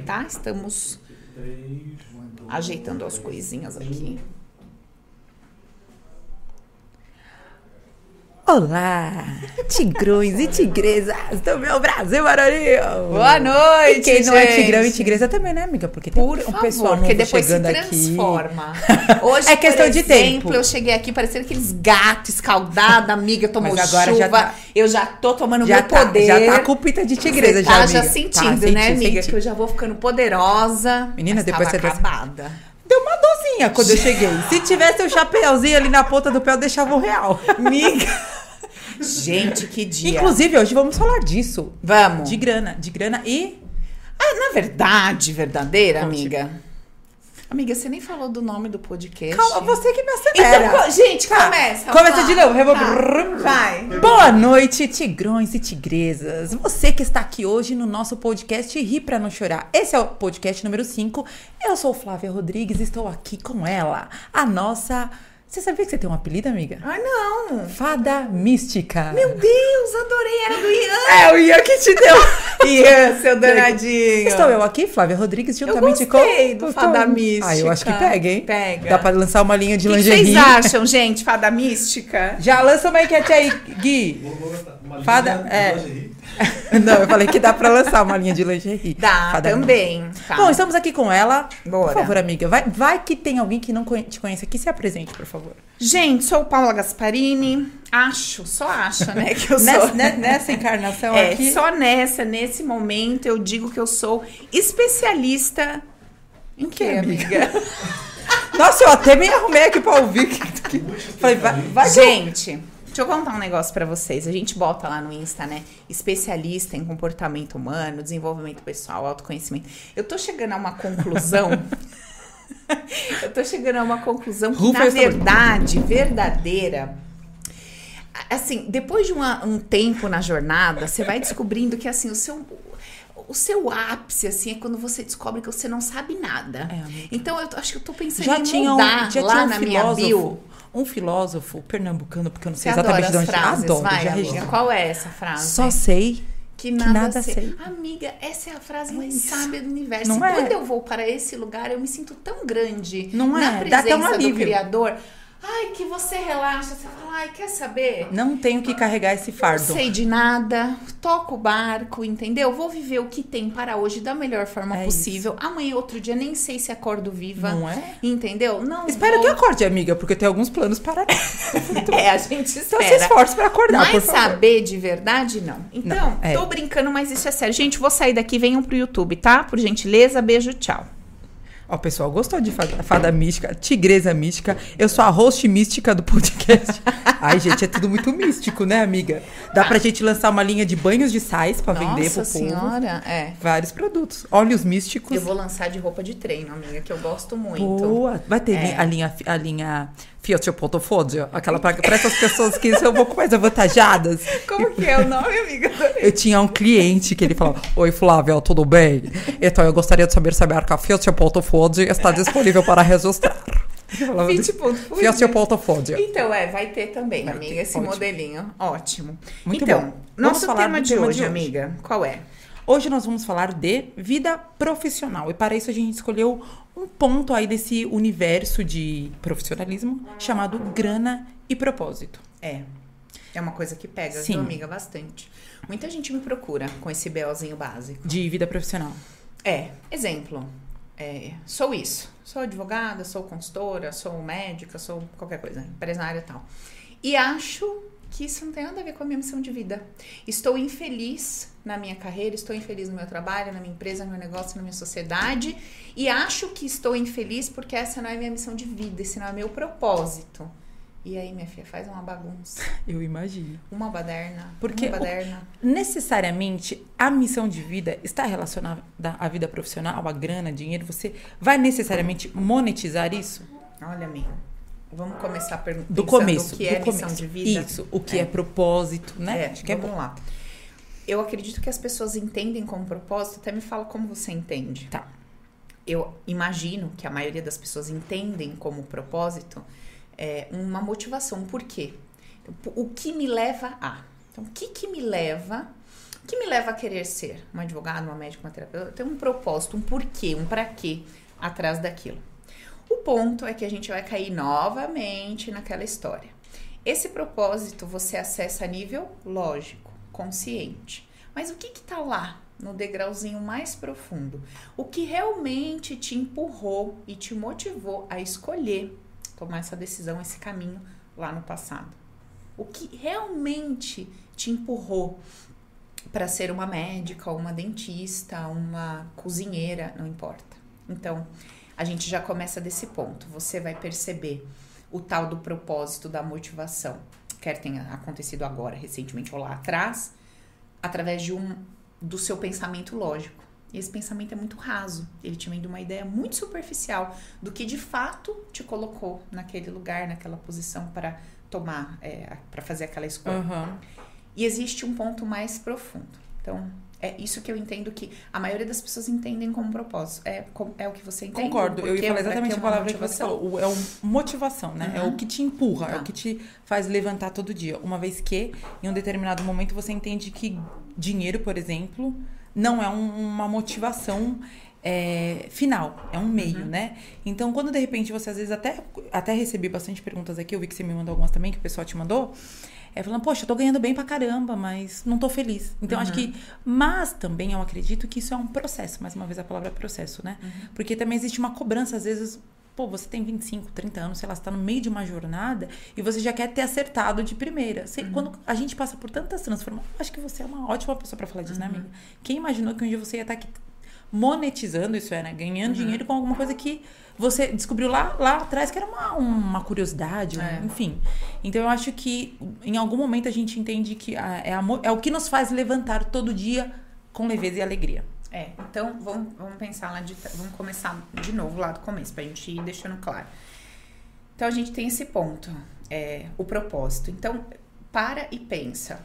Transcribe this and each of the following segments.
tá? Estamos ajeitando as coisinhas aqui. Olá, tigrões e tigresas do meu Brasil varonil! Boa noite, E quem não é gente. tigrão e tigresa também, né, amiga? Porque tem Por um favor, pessoal novo porque depois se chegando aqui. transforma. Hoje, É questão por de exemplo, tempo. eu cheguei aqui parecendo aqueles gatos escaldados, amiga, tomou Mas agora chuva. já tá- Eu já tô tomando Já meu tá, poder. já tá com pita de tigresa, Você já, tá amiga. já sentindo, Tá, né, senti, amiga? senti. Que eu já vou ficando poderosa. Menina, depois você acabada. Deu uma dozinha quando eu cheguei. Se tivesse um chapéuzinho ali na ponta do pé, eu deixava um real. Amiga. Gente, que dia. Inclusive, hoje vamos falar disso. Vamos. De grana. De grana e... Ah, na verdade, verdadeira, Conte. amiga. Amiga, você nem falou do nome do podcast. Calma, você que me acelera. Então, gente, Tá. começa. Começa de novo. Vou... Tá. Vai. Boa noite, tigrões e tigresas. Você que está aqui hoje no nosso podcast Ri Pra Não Chorar. Esse é o podcast número 5. Eu sou Flávia Rodrigues e estou aqui com ela, a nossa... Você sabia que você tem um apelido, amiga? Ai, não. Fada Mística. Meu Deus, adorei. Era do Ian. É, o Ian que te deu. Ian, seu danadinho. Estou eu aqui, Flávia Rodrigues, Eu juntamente gostei com... do Fada Mística. Ah, eu acho que pega, hein? Pega. Dá pra lançar uma linha de O que que lingerie. vocês acham, gente? Fada mística? Já lança uma enquete aí, Gui. Fada, é. Não, eu falei que dá pra lançar uma linha de lingerie. Dá, Fada também. Tá. Bom, estamos aqui com ela. Bora. Por favor, amiga, vai, vai que tem alguém que não te conhece aqui. Se apresente, por favor. Gente, sou Paula Gasparini. Acho, só acho, né, que eu sou. Nessa, ne- nessa encarnação É, aqui. só nessa, nesse momento, eu digo que eu sou especialista em quê, amiga? Nossa, eu até me arrumei aqui pra ouvir. Que- que- Falei, vai, vai que eu- Gente, deixa eu contar um negócio pra vocês. A gente bota lá no Insta, né? Especialista em comportamento humano, desenvolvimento pessoal, autoconhecimento. Eu tô chegando a uma conclusão. eu tô chegando a uma conclusão que, na voz. verdade, verdadeira. Assim, depois de uma- um tempo na jornada, você vai descobrindo que, assim, o seu. O seu ápice, assim, é quando você descobre que você não sabe nada. É, então, eu acho que eu tô pensando Já em tinha um, mudar já lá tinha um na minha bio. Um filósofo pernambucano, porque eu não Você sei adora exatamente de onde frases, Adoro, vai, já amiga. Qual é essa frase? Só sei que nada, nada sei. sei. Amiga, essa é a frase mais isso. sábia do universo. Não e é? quando eu vou para esse lugar, eu me sinto tão grande Não na é? Dá até um presença do. Criador. Ai, que você relaxa. Você fala, ai, quer saber? Não tenho que carregar esse Não fardo. sei de nada, toco o barco, entendeu? Vou viver o que tem para hoje da melhor forma É possível. Amanhã, outro dia, nem sei se acordo viva. Não é? Entendeu? Não Espero vou... que acorde, amiga, porque tem alguns planos para. É, a gente Então espera. se esforce para acordar, Mas por favor. saber de verdade, não. Então, Não, é. tô brincando, mas isso é sério. Gente, vou sair daqui, venham pro YouTube, tá? Por gentileza, beijo, tchau. Ó, pessoal gostou de fada, fada mística, tigresa mística. Eu sou a host mística do podcast. Ai, gente, é tudo muito místico, né, amiga? Dá pra gente lançar uma linha de banhos de sais pra vender pro Nossa povo. senhora, é. Vários produtos. Óleos místicos. Eu vou lançar de roupa de treino, amiga, que eu gosto muito. Boa. Vai ter É. a linha, a linha Fiat Portofólio, aquela para essas pessoas que são um pouco mais avantajadas. Como que é o nome, amiga? Eu tinha um cliente que ele falava: Oi, Flávia, tudo bem? Então eu gostaria de saber se a marca Fiat Portofólio está disponível para registrar. Eu falava, 20 pontos por Fiat dia. Portofólio. Então, é, vai ter também, Vai amiga, ter, esse ótimo. modelinho. Ótimo. Muito então, bom. Nosso tema de tema hoje, de hoje. amiga, qual é? Hoje nós vamos falar de vida profissional. E para isso a gente escolheu um ponto aí desse universo de profissionalismo chamado grana e propósito. É. É uma coisa que pega, Sim. viu, amiga, bastante. Muita gente me procura com esse BOzinho básico. De vida profissional. É, exemplo. é, sou isso. Sou advogada, sou consultora, sou médica, sou qualquer coisa, empresária e tal. E acho que isso não tem nada a ver com a minha missão de vida. Estou infeliz na minha carreira, estou infeliz no meu trabalho, na minha empresa, no meu negócio, na minha sociedade. E acho que estou infeliz porque essa não é minha missão de vida, esse não é meu propósito. E aí, minha filha, faz uma bagunça. Eu imagino. Uma baderna. Porque uma o- baderna. Necessariamente a missão de vida está relacionada à vida profissional, à grana, dinheiro. Você vai necessariamente monetizar isso? Olha, amiga. Vamos começar perguntando Do começo. o que é do missão começo. de vida. Isso. O que é, propósito, né? É, Acho que é vamos bom. lá. Eu acredito que as pessoas entendem como propósito, até me fala como você entende. Tá. Eu imagino que a maioria das pessoas entendem como propósito é, uma motivação. Por quê? Então, o que me leva a? Então, o que, que me leva O que me leva a querer ser uma advogada, uma médica, uma terapeuta? Eu tenho um propósito, um porquê, um para quê atrás daquilo. O ponto é que a gente vai cair novamente naquela história. Esse propósito você acessa a nível lógico, consciente. Mas o que está lá no degrauzinho mais profundo? O que realmente te empurrou e te motivou a escolher tomar essa decisão, esse caminho lá no passado? O que realmente te empurrou para ser uma médica, uma dentista, uma cozinheira, não importa. Então, a gente já começa desse ponto. Você vai perceber o tal do propósito da motivação, quer tenha acontecido agora, recentemente ou lá atrás, através de um do seu pensamento lógico. E esse pensamento é muito raso. Ele te vem de uma ideia muito superficial do que de fato te colocou naquele lugar, naquela posição para tomar, é, para fazer aquela escolha. Uhum. E existe um ponto mais profundo. Então, é isso que eu entendo que a maioria das pessoas entendem como propósito. É, é o que você entende. Concordo. Eu ia falar exatamente a palavra motivação. que você falou. É o motivação, né? Uhum. É o que te empurra, é o tá. que te faz levantar todo dia. Uma vez que, em um determinado momento, você entende que dinheiro, por exemplo, não é um, uma motivação é, final, é um meio, uhum. né? Então, quando de repente você às vezes até, até recebi bastante perguntas aqui, eu vi que você me mandou algumas também, que o pessoal te mandou. É falando, poxa, eu tô ganhando bem pra caramba, mas não tô feliz. Então, uhum. acho que. Mas também eu acredito que isso é um processo. Mais uma vez a palavra é processo, né? Uhum. Porque também existe uma cobrança, às vezes. Pô, você tem 25, 30 anos, sei lá, você tá no meio de uma jornada e você já quer ter acertado de primeira. Você, uhum. Quando a gente passa por tantas transformações, acho que você é uma ótima pessoa para falar disso, né, uhum. amiga? Quem imaginou que um dia você ia estar tá aqui monetizando isso, é, né? Ganhando uhum. dinheiro com alguma coisa que você descobriu lá, lá atrás que era uma, uma curiosidade, é. enfim. Então eu acho que em algum momento a gente entende que a, é, a, é o que nos faz levantar todo dia com leveza e alegria. É, então vamos, vamos pensar lá de. Vamos começar de novo lá do começo, pra gente ir deixando claro. Então a gente tem esse ponto, é, o propósito. Então, para e pensa.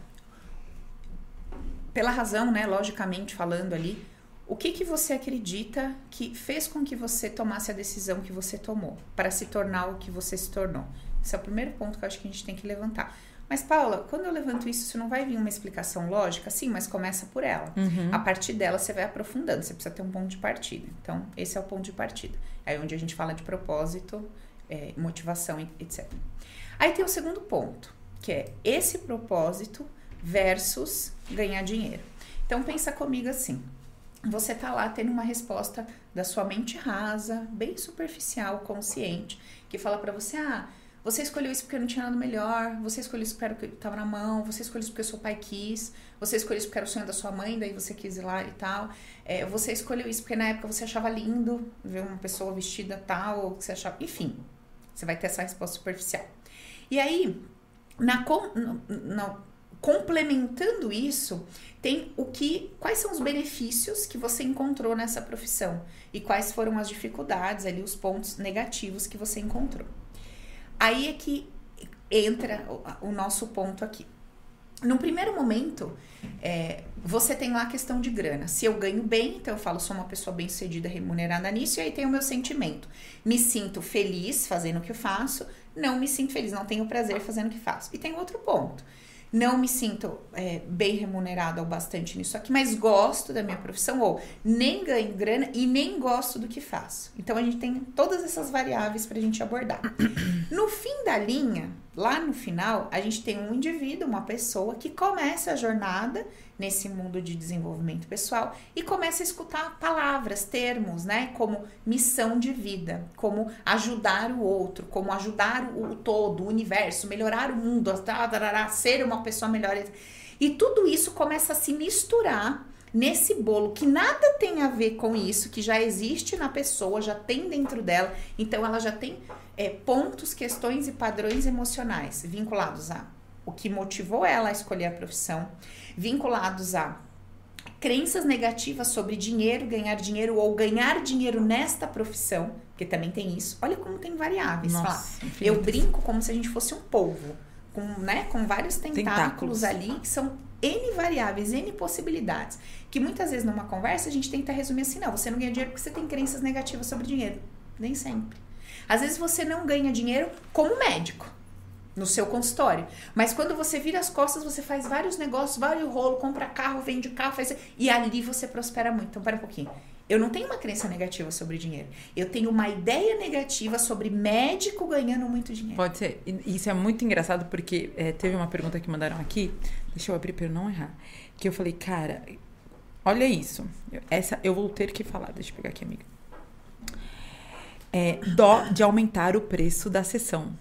Pela razão, né, logicamente falando ali, o que, que você acredita que fez com que você tomasse a decisão que você tomou para se tornar o que você se tornou? Esse é o primeiro ponto que eu acho que a gente tem que levantar. Mas, Paula, quando eu levanto isso, isso não vai vir uma explicação lógica? Sim, mas começa por ela. Uhum. A partir dela, você vai aprofundando. Você precisa ter um ponto de partida. Então, esse é o ponto de partida. É onde a gente fala de propósito, é, motivação, etc. Aí tem o segundo ponto, que é esse propósito versus ganhar dinheiro. Então, pensa comigo assim você tá lá tendo uma resposta da sua mente rasa, bem superficial, consciente, que fala para você: "Ah, você escolheu isso porque não tinha nada melhor, você escolheu isso porque estava na mão, você escolheu isso porque seu pai quis, você escolheu isso porque era o sonho da sua mãe, daí você quis ir lá e tal. É, você escolheu isso porque na época você achava lindo ver uma pessoa vestida tal, ou que você achava. Enfim, você vai ter essa resposta superficial. E aí, na, na, complementando isso, tem o que, quais são os benefícios que você encontrou nessa profissão e quais foram as dificuldades ali, os pontos negativos que você encontrou. Aí é que entra o, o nosso ponto aqui. No primeiro momento, é, você tem lá a questão de grana. Se eu ganho bem, então eu falo, sou uma pessoa bem sucedida, remunerada nisso, e aí tem o meu sentimento. Me sinto feliz fazendo o que eu faço, não me sinto feliz, não tenho prazer fazendo o que faço. E tem outro ponto não me sinto é, bem remunerada ou bastante nisso aqui, mas gosto da minha profissão, ou nem ganho grana e nem gosto do que faço. Então a gente tem todas essas variáveis para a gente abordar. No fim da linha, lá no final, a gente tem um indivíduo, uma pessoa que começa a jornada nesse mundo de desenvolvimento pessoal e começa a escutar palavras, termos, né, como missão de vida, como ajudar o outro, como ajudar o todo, o universo, melhorar o mundo, ser uma pessoa melhor. E tudo isso começa a se misturar nesse bolo que nada tem a ver com isso, que já existe na pessoa, já tem dentro dela, então ela já tem é, pontos, questões e padrões emocionais vinculados a o que motivou ela a escolher a profissão, vinculados a crenças negativas sobre dinheiro, ganhar dinheiro ou ganhar dinheiro nesta profissão, que também tem isso. Olha como tem variáveis. Nossa, eu brinco como se a gente fosse um polvo, com, né, com vários tentáculos, tentáculos ali que são N variáveis, N possibilidades. Que muitas vezes numa conversa a gente tenta resumir assim: não, você não ganha dinheiro porque você tem crenças negativas sobre dinheiro. Nem sempre. Às vezes você não ganha dinheiro como médico. No seu consultório. Mas quando você vira as costas, você faz vários negócios, vários rolos, compra carro, vende carro, faz e ali você prospera muito. Então, para um pouquinho. Eu não tenho uma crença negativa sobre dinheiro. Eu tenho uma ideia negativa sobre médico ganhando muito dinheiro. Pode ser. Isso é muito engraçado porque é, teve uma pergunta que mandaram aqui. Deixa eu abrir para eu não errar. Que eu falei, cara, olha isso. Essa eu vou ter que falar. Deixa eu pegar aqui, amiga. É, dó de aumentar o preço da sessão.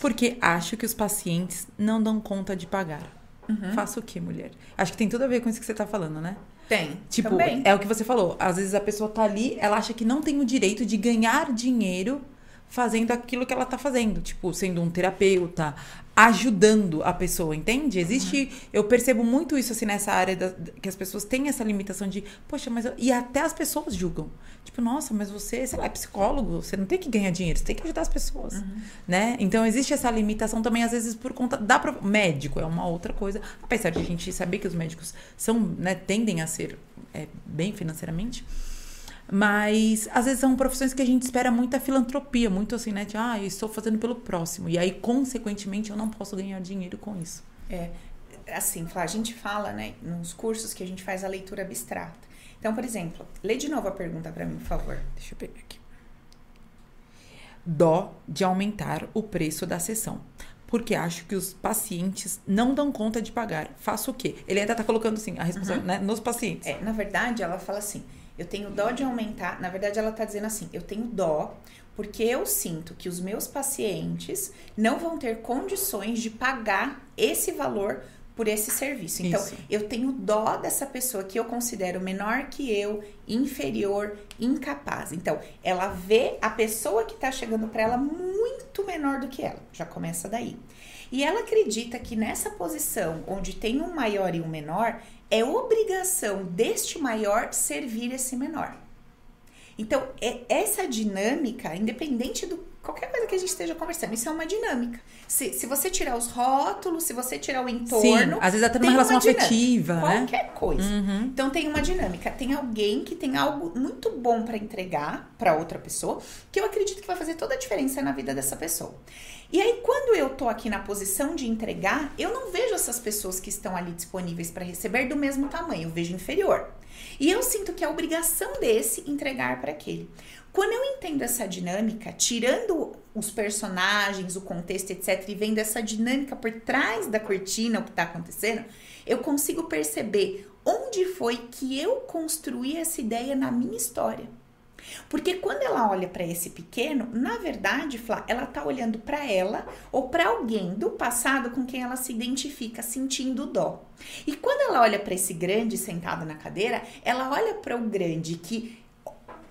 Porque acho que os pacientes não dão conta de pagar. Uhum. Faço o que, mulher? Acho que tem tudo a ver com isso que você tá falando, né? Tem. Tipo, também. é o que você falou. Às vezes a pessoa tá ali, ela acha que não tem o direito de ganhar dinheiro fazendo aquilo que ela tá fazendo, tipo, sendo um terapeuta, ajudando a pessoa, entende? Existe, eu percebo muito isso assim nessa área da, que as pessoas têm essa limitação de, poxa, mas eu, e até as pessoas julgam. Tipo, nossa, mas você, sei lá, é psicólogo, você não tem que ganhar dinheiro, você tem que ajudar as pessoas, uhum. né? Então existe essa limitação também às vezes por conta da médico é uma outra coisa, apesar de a gente saber que os médicos são, né, tendem a ser é, bem financeiramente. Mas às vezes são profissões que a gente espera muita filantropia, muito assim, né? De, ah, eu estou fazendo pelo próximo. E aí, consequentemente, eu não posso ganhar dinheiro com isso. É, assim, a gente fala, né, nos cursos que a gente faz a leitura abstrata. Então, por exemplo, lê de novo a pergunta para mim, por favor. Deixa eu pegar aqui. Dó de aumentar o preço da sessão. Porque acho que os pacientes não dão conta de pagar. Faço o quê? Ele ainda tá colocando assim, a responsabilidade uhum. né, nos pacientes. É, na verdade, ela fala assim: eu tenho dó de aumentar. Na verdade, ela está dizendo assim: eu tenho dó porque eu sinto que os meus pacientes não vão ter condições de pagar esse valor por esse serviço. Então, Isso. eu tenho dó dessa pessoa que eu considero menor que eu, inferior, incapaz. Então, ela vê a pessoa que está chegando para ela muito menor do que ela. Já começa daí. E ela acredita que nessa posição, onde tem um maior e um menor, é obrigação deste maior servir esse menor. Então, é essa dinâmica, independente do qualquer coisa que a gente esteja conversando, isso é uma dinâmica. Se, se você tirar os rótulos, se você tirar o entorno. Sim, às vezes até numa relação afetiva, né? Qualquer coisa. Uhum. Então tem uma dinâmica. Tem alguém que tem algo muito bom para entregar para outra pessoa, que eu acredito que vai fazer toda a diferença na vida dessa pessoa. E aí, quando eu tô aqui na posição de entregar, eu não vejo essas pessoas que estão ali disponíveis para receber do mesmo tamanho, eu vejo inferior. E eu sinto que é obrigação desse entregar para aquele. Quando eu entendo essa dinâmica, tirando os personagens, o contexto, etc., e vendo essa dinâmica por trás da cortina, o que está acontecendo, eu consigo perceber onde foi que eu construí essa ideia na minha história. Porque quando ela olha para esse pequeno, na verdade, Flá, ela tá olhando para ela ou para alguém do passado com quem ela se identifica, sentindo dó. E quando ela olha para esse grande sentado na cadeira, ela olha para o grande que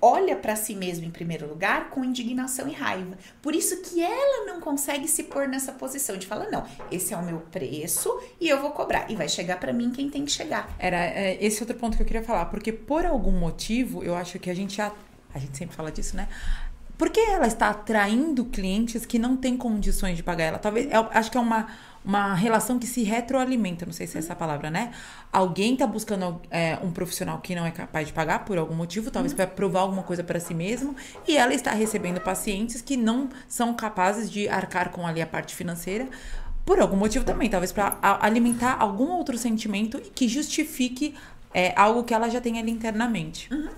olha para si mesmo em primeiro lugar com indignação e raiva. Por isso que ela não consegue se pôr nessa posição de falar não, esse é o meu preço e eu vou cobrar e vai chegar para mim quem tem que chegar. Era é, esse outro ponto que eu queria falar, porque por algum motivo eu acho que a gente já a gente sempre fala disso, né? Porque ela está atraindo clientes que não têm condições de pagar ela. Talvez, eu acho que é uma, uma relação que se retroalimenta, não sei se é essa palavra, né? Alguém está buscando é, um profissional que não é capaz de pagar por algum motivo, talvez uhum. para provar alguma coisa para si mesmo, e ela está recebendo pacientes que não são capazes de arcar com ali a parte financeira por algum motivo também, talvez para alimentar algum outro sentimento que justifique é, algo que ela já tem ali internamente. Uhum.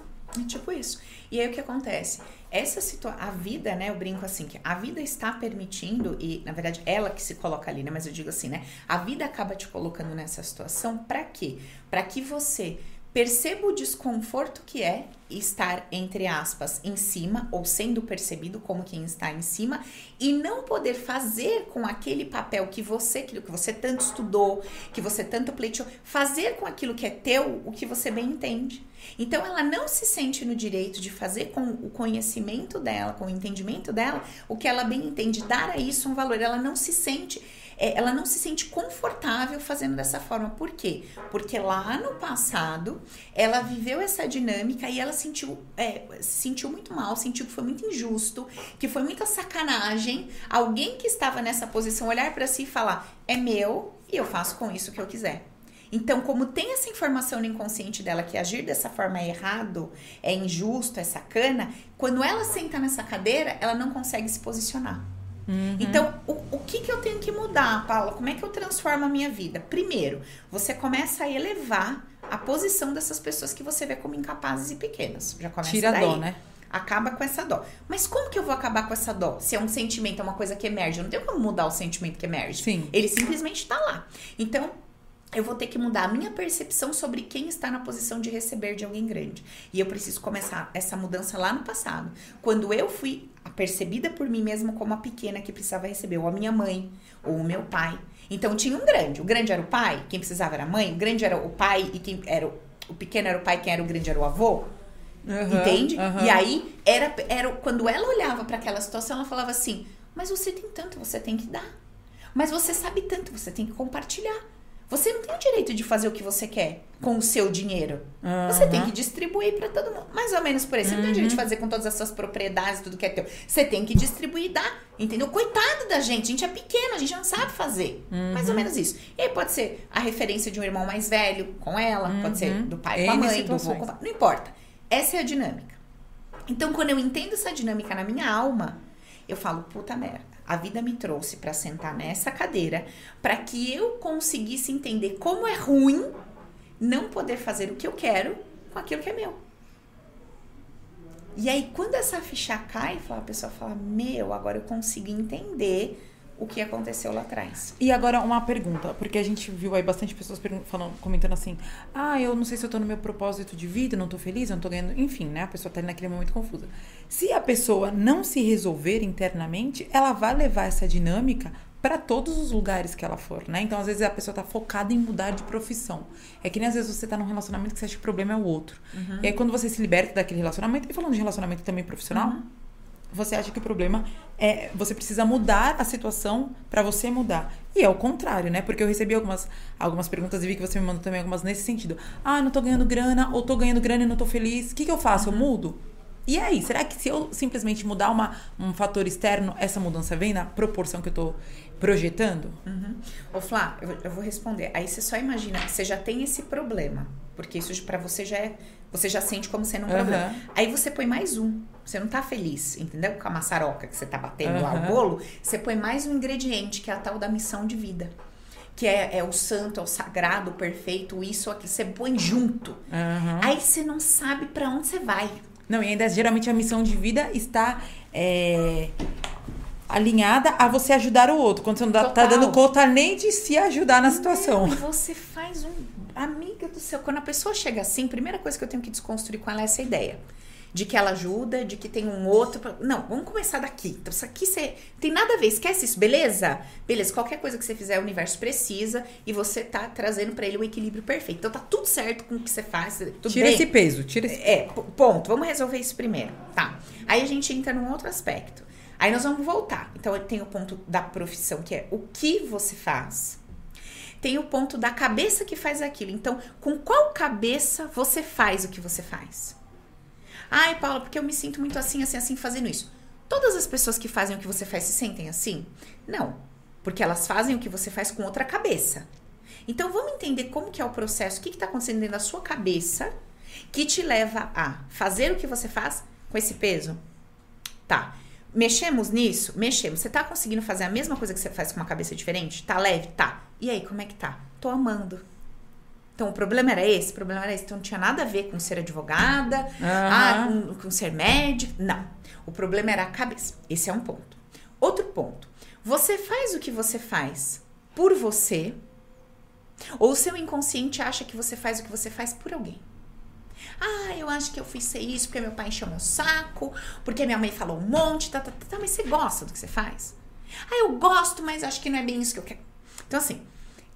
É tipo isso. E aí o que acontece? Essa situação, a vida, né? Eu brinco assim, que a vida está permitindo, e na verdade ela que se coloca ali, né? Mas eu digo assim, né? A vida acaba te colocando nessa situação para quê? Para que você perceba o desconforto que é estar, entre aspas, em cima ou sendo percebido como quem está em cima e não poder fazer com aquele papel que você, aquilo que você tanto estudou, que você tanto pleiteou, fazer com aquilo que é teu o que você bem entende. Então ela não se sente no direito de fazer com o conhecimento dela, com o entendimento dela, o que ela bem entende, dar a isso um valor. Ela não se sente é, ela não se sente confortável fazendo dessa forma. Por quê? Porque lá no passado ela viveu essa dinâmica e ela sentiu, é, se sentiu muito mal, sentiu que foi muito injusto, que foi muita sacanagem. Alguém que estava nessa posição olhar para si e falar: é meu e eu faço com isso o que eu quiser. Então, como tem essa informação no inconsciente dela que agir dessa forma é errado, é injusto, é sacana, quando ela senta nessa cadeira, ela não consegue se posicionar. Então, o, o que, que eu tenho que mudar, Paula? Como é que eu transformo a minha vida? Primeiro, você começa a elevar a posição dessas pessoas que você vê como incapazes e pequenas. Já começa Tira a daí. dó, né? Acaba com essa dó. Mas como que eu vou acabar com essa dó? Se é um sentimento, é uma coisa que emerge. Eu não tenho como mudar o sentimento que emerge. Sim. Ele simplesmente tá lá. Então, eu vou ter que mudar a minha percepção sobre quem está na posição de receber de alguém grande. E eu preciso começar essa mudança lá no passado. Quando eu fui percebida por mim mesma como a pequena que precisava receber, ou a minha mãe, ou o meu pai. Então tinha um grande. O grande era o pai, quem precisava era a mãe. O grande era o pai e quem era o, o pequeno era o pai, quem era o grande era o avô. Aham, Entende? aham. E aí, era, era quando ela olhava para aquela situação, ela falava assim: Mas você tem tanto, você tem que dar. Mas você sabe tanto, você tem que compartilhar. Você não tem o direito de fazer o que você quer com o seu dinheiro. Você tem que distribuir para todo mundo. Mais ou menos por aí. Você não tem o direito de fazer com todas essas propriedades, tudo que é teu. Você tem que distribuir e dar. Entendeu? Coitado da gente. A gente é pequeno, a gente não sabe fazer. Mais ou menos isso. E aí pode ser a referência de um irmão mais velho com ela, pode ser do pai com a mãe, do avô com o pai. Não importa. Essa é a dinâmica. Então, quando eu entendo essa dinâmica na minha alma, eu falo, puta merda, a vida me trouxe pra sentar nessa cadeira para que eu conseguisse entender como é ruim não poder fazer o que eu quero com aquilo que é meu. E aí, quando essa ficha cai, a pessoa fala: Meu, agora eu consigo entender o que aconteceu lá atrás. E agora uma pergunta, porque a gente viu aí bastante pessoas falando, comentando assim: "Ah, eu não sei se eu tô no meu propósito de vida, não tô feliz, eu não tô ganhando", enfim, né? A pessoa tá ali naquele momento confusa. Se a pessoa não se resolver internamente, ela vai levar essa dinâmica para todos os lugares que ela for, né? Então, às vezes a pessoa tá focada em mudar de profissão. É que nem às vezes você tá num relacionamento que você acha que o problema é o outro. E aí quando você se liberta daquele relacionamento, e falando de relacionamento também profissional, você acha que o problema é você precisa mudar a situação pra você mudar. E é o contrário, né? Porque eu recebi algumas, algumas perguntas e vi que você me mandou também algumas nesse sentido. Ah, não tô ganhando grana, ou tô ganhando grana e não tô feliz. O que, que eu faço? Eu mudo? E aí, será que se eu simplesmente mudar uma, um fator externo, essa mudança vem na proporção que eu tô projetando? Ô, Flá, eu, eu vou responder. Aí você só imagina você já tem esse problema. Porque isso pra você já é. Você já sente como sendo um Aham. problema. Aí você põe mais um. Você não tá feliz, entendeu? Com a maçaroca que você tá batendo lá Aham. o bolo. Você põe mais um ingrediente, que é a tal da missão de vida. Que é, é o santo, é o sagrado, o perfeito, isso, aqui. Você põe junto. Aham. Aí você não sabe pra onde você vai. Não, e ainda geralmente a missão de vida está é, alinhada a você ajudar o outro. Quando você não dá, tá dando conta nem de se ajudar na situação. Não, e você faz um. Amiga do céu, quando a pessoa chega assim, primeira coisa que eu tenho que desconstruir com ela é essa ideia. De que ela ajuda, de que tem um outro. pra- Não, vamos começar daqui. Então, isso aqui você. Tem nada a ver, esquece isso, beleza? Beleza, qualquer coisa que você fizer, o universo precisa e você tá trazendo pra ele o equilíbrio perfeito. Então tá tudo certo com o que você faz. Tudo Tira bem? esse peso, tira esse É, ponto. Vamos resolver isso primeiro. Tá. Aí a gente entra num outro aspecto. Aí nós vamos voltar. Então tem o ponto da profissão, que é o que você faz. Tem o ponto da cabeça que faz aquilo. Então, com qual cabeça você faz o que você faz? Ai, Paula, porque eu me sinto muito assim, assim, assim, fazendo isso. Todas as pessoas que fazem o que você faz se sentem assim? Não. Porque elas fazem o que você faz com outra cabeça. Então, vamos entender como que é o processo, o que está acontecendo dentro da sua cabeça que te leva a fazer o que você faz com esse peso? Tá. Mexemos nisso? Mexemos. Você tá conseguindo fazer a mesma coisa que você faz com uma cabeça diferente? Tá leve? Tá. E aí, como é que tá? Tô amando. Então, o problema era esse? O problema era esse. Então, não tinha nada a ver com ser advogada, ah, com, com ser médico. Não. O problema era a cabeça. Esse é um ponto. Outro ponto. Você faz o que você faz por você ou o seu inconsciente acha que você faz o que você faz por alguém? Ah, eu acho que eu fiz ser isso porque meu pai encheu meu saco, porque minha mãe falou um monte, tá, tá, tá, tá, mas você gosta do que você faz? Ah, eu gosto, mas acho que não é bem isso que eu quero. Então, assim,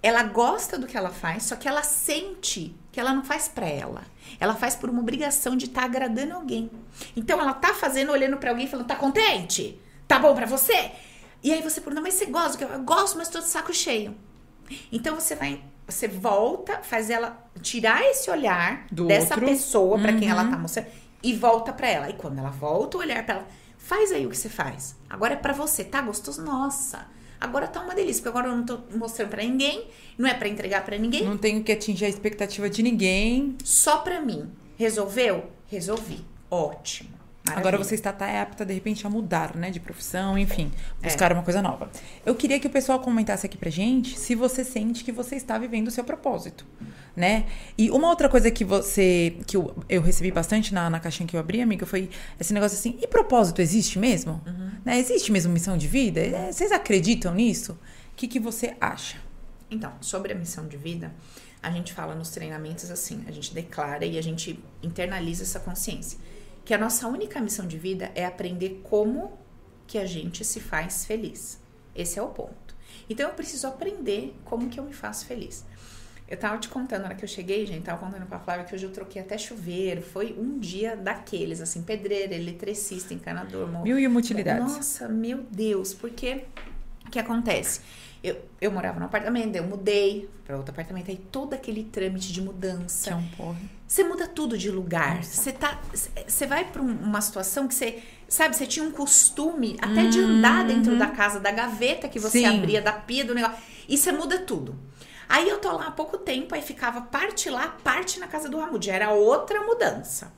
ela gosta do que ela faz, só que ela sente que ela não faz pra ela. Ela faz por uma obrigação de estar tá agradando alguém. Então, ela tá fazendo, olhando pra alguém e falando, tá contente? Tá bom pra você? E aí você pergunta, mas você gosta que eu gosto, mas tô de saco cheio. Então, você vai você volta, faz ela tirar esse olhar Do dessa outro. pessoa pra quem ela Uhum. tá mostrando e volta pra ela. E quando ela volta o olhar pra ela, faz aí o que você faz. Agora é pra você, tá gostoso? Nossa. Agora tá uma delícia, porque agora eu não tô mostrando pra ninguém, não é pra entregar pra ninguém, Não tenho que atingir a expectativa de ninguém. só pra mim. Resolveu? Resolvi. Ótimo. Maravilha. Agora você está tá apta, de repente, a mudar, né? De profissão, enfim, buscar uma coisa nova. Eu queria que o pessoal comentasse aqui pra gente se você sente que você está vivendo o seu propósito, né? E uma outra coisa que você. que eu, eu recebi bastante na, na caixinha que eu abri, amiga, foi esse negócio assim: e propósito existe mesmo? Né? Existe mesmo missão de vida? É, Vocês acreditam nisso? O que, que você acha? Então, sobre a missão de vida, a gente fala nos treinamentos assim, a gente declara e a gente internaliza essa consciência. Que a nossa única missão de vida é aprender como que a gente se faz feliz. Esse é o ponto. Então eu preciso aprender como que eu me faço feliz. Eu tava te contando, na hora que eu cheguei, gente, tava contando pra Flávia que hoje eu troquei até chuveiro. Foi um dia daqueles, assim, pedreiro, eletricista, encanador, Mil e uma utilidades. nossa, meu Deus, porque o que acontece? Eu, eu morava num apartamento, eu mudei para outro apartamento, aí todo aquele trâmite de mudança. Que é um porre. Você muda tudo de lugar. Você tá, você vai para uma situação que você, sabe, você tinha um costume até de andar dentro da casa, da gaveta que você Sim. abria, da pia do negócio, e você muda tudo. Aí eu tô lá há pouco tempo, aí ficava parte lá, parte na casa do Ramud, era outra mudança.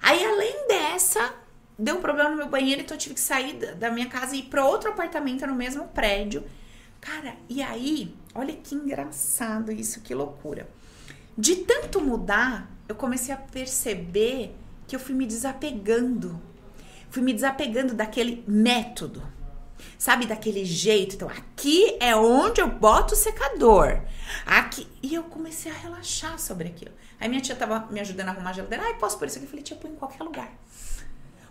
Aí além dessa, deu um problema no meu banheiro, então eu tive que sair da- da minha casa e ir para outro apartamento no mesmo prédio. Cara, e aí, olha que engraçado isso, que loucura. De tanto mudar, eu comecei a perceber que eu fui me desapegando. Fui me desapegando daquele método. Sabe, daquele jeito. Então, aqui é onde eu boto o secador. Aqui. E eu comecei a relaxar sobre aquilo. Aí minha tia tava me ajudando a arrumar a geladeira. Ai, posso pôr isso aqui? Eu falei, tia, põe em qualquer lugar.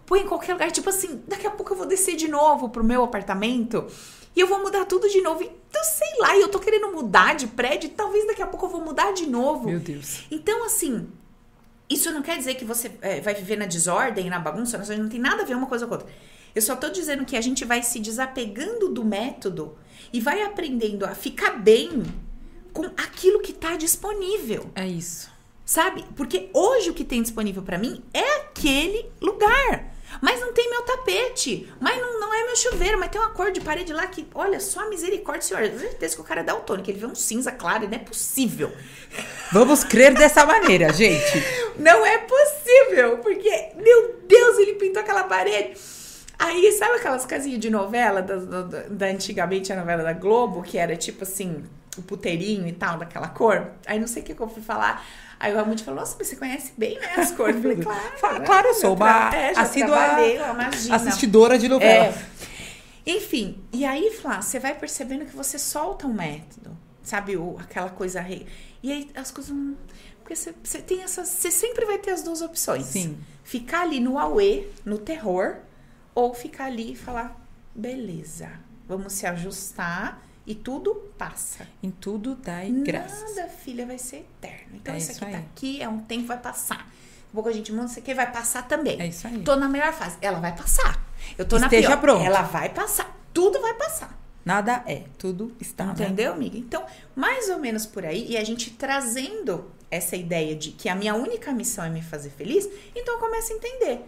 Põe em qualquer lugar. Tipo assim, daqui a pouco eu vou descer de novo pro meu apartamento. E eu vou mudar tudo de novo. Então, sei lá, e eu tô querendo mudar de prédio. Talvez daqui a pouco eu vou mudar de novo. Meu Deus. Então, assim, isso não quer dizer que você é, vai viver na desordem, na bagunça, não não tem nada a ver uma coisa com a outra. Eu só tô dizendo que a gente vai se desapegando do método e vai aprendendo a ficar bem com aquilo que tá disponível, É isso. sabe? Porque hoje o que tem disponível pra mim é aquele lugar. Mas não tem meu tapete, mas não, não é meu chuveiro, mas tem uma cor de parede lá que, olha, só misericórdia, senhor. Eu tenho certeza que o cara é daltônico, ele vê um cinza claro e não é possível. Vamos crer dessa maneira, gente. Não é possível, porque, meu Deus, ele pintou aquela parede. Aí, sabe aquelas casinhas de novela, da, da, da- antigamente a novela da Globo, que era tipo assim, o puteirinho e tal, daquela cor? Aí não sei o que, que eu fui falar. Aí o Ramute falou, nossa, mas você conhece bem, né, as cores? Eu falei, claro. Fala- né? claro, eu sou uma é, assídua. Assistidora de novela. É. Enfim, e aí, Flá, você vai percebendo que você solta um método, sabe? Aquela coisa rei. E aí as coisas não. Porque você, você tem essas. Você sempre vai ter as duas opções. Sim. Ficar ali no auê, no terror, ou ficar ali e falar, beleza, vamos se ajustar e tudo passa. Em tudo dai graças. Nada, filha, vai ser eterno. Então, É isso aqui tá aí. aqui, é um tempo, vai passar. Um pouco a gente muda, isso aqui vai passar também. É isso aí. Tô na melhor fase. Ela vai passar. Eu tô Esteja na pior. pronto. Ela vai passar. Tudo vai passar. Nada é, tudo está. né? Entendeu, amiga? Então, mais ou menos por aí, e a gente trazendo essa ideia de que a minha única missão é me fazer feliz, então eu começo a entender.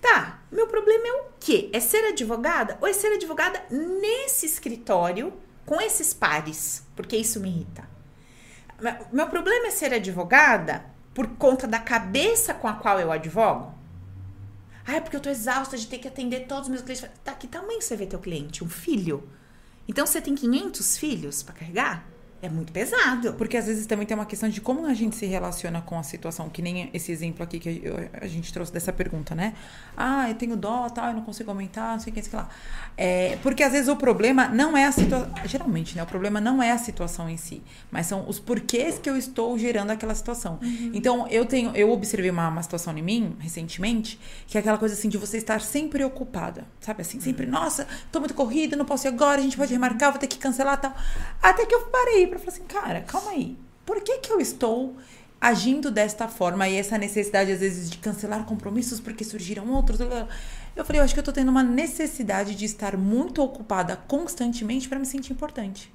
Tá, meu problema é o quê? É ser advogada? Ou é ser advogada nesse escritório com esses pares? Porque isso me irrita. Me- Meu problema é ser advogada por conta da cabeça com a qual eu advogo? Ah, é porque eu tô exausta de ter que atender todos os meus clientes. Tá, que tamanho você vê teu cliente? Um filho? Então você tem 500 filhos pra carregar? É muito pesado. Porque às vezes também tem uma questão de como a gente se relaciona com a situação, que nem esse exemplo aqui que eu- a gente trouxe dessa pergunta, né? Ah, eu tenho dó, tal, eu não consigo aumentar, não sei o que, sei lá. É, porque às vezes o problema não é a situação. Geralmente, né? O problema não é a situação em si, mas são os porquês que eu estou gerando aquela situação. Então, eu tenho, eu observei uma, uma situação em mim, recentemente, que é aquela coisa assim de você estar sempre ocupada. Sabe assim, sempre, nossa, tô muito corrida, não posso ir agora, a gente pode remarcar, vou ter que cancelar tal. Até que eu parei pra falar assim, cara, calma aí. Por que que eu estou agindo desta forma e essa necessidade às vezes de cancelar compromissos porque surgiram outros? Eu falei, eu acho que eu tô tendo uma necessidade de estar muito ocupada constantemente pra me sentir importante.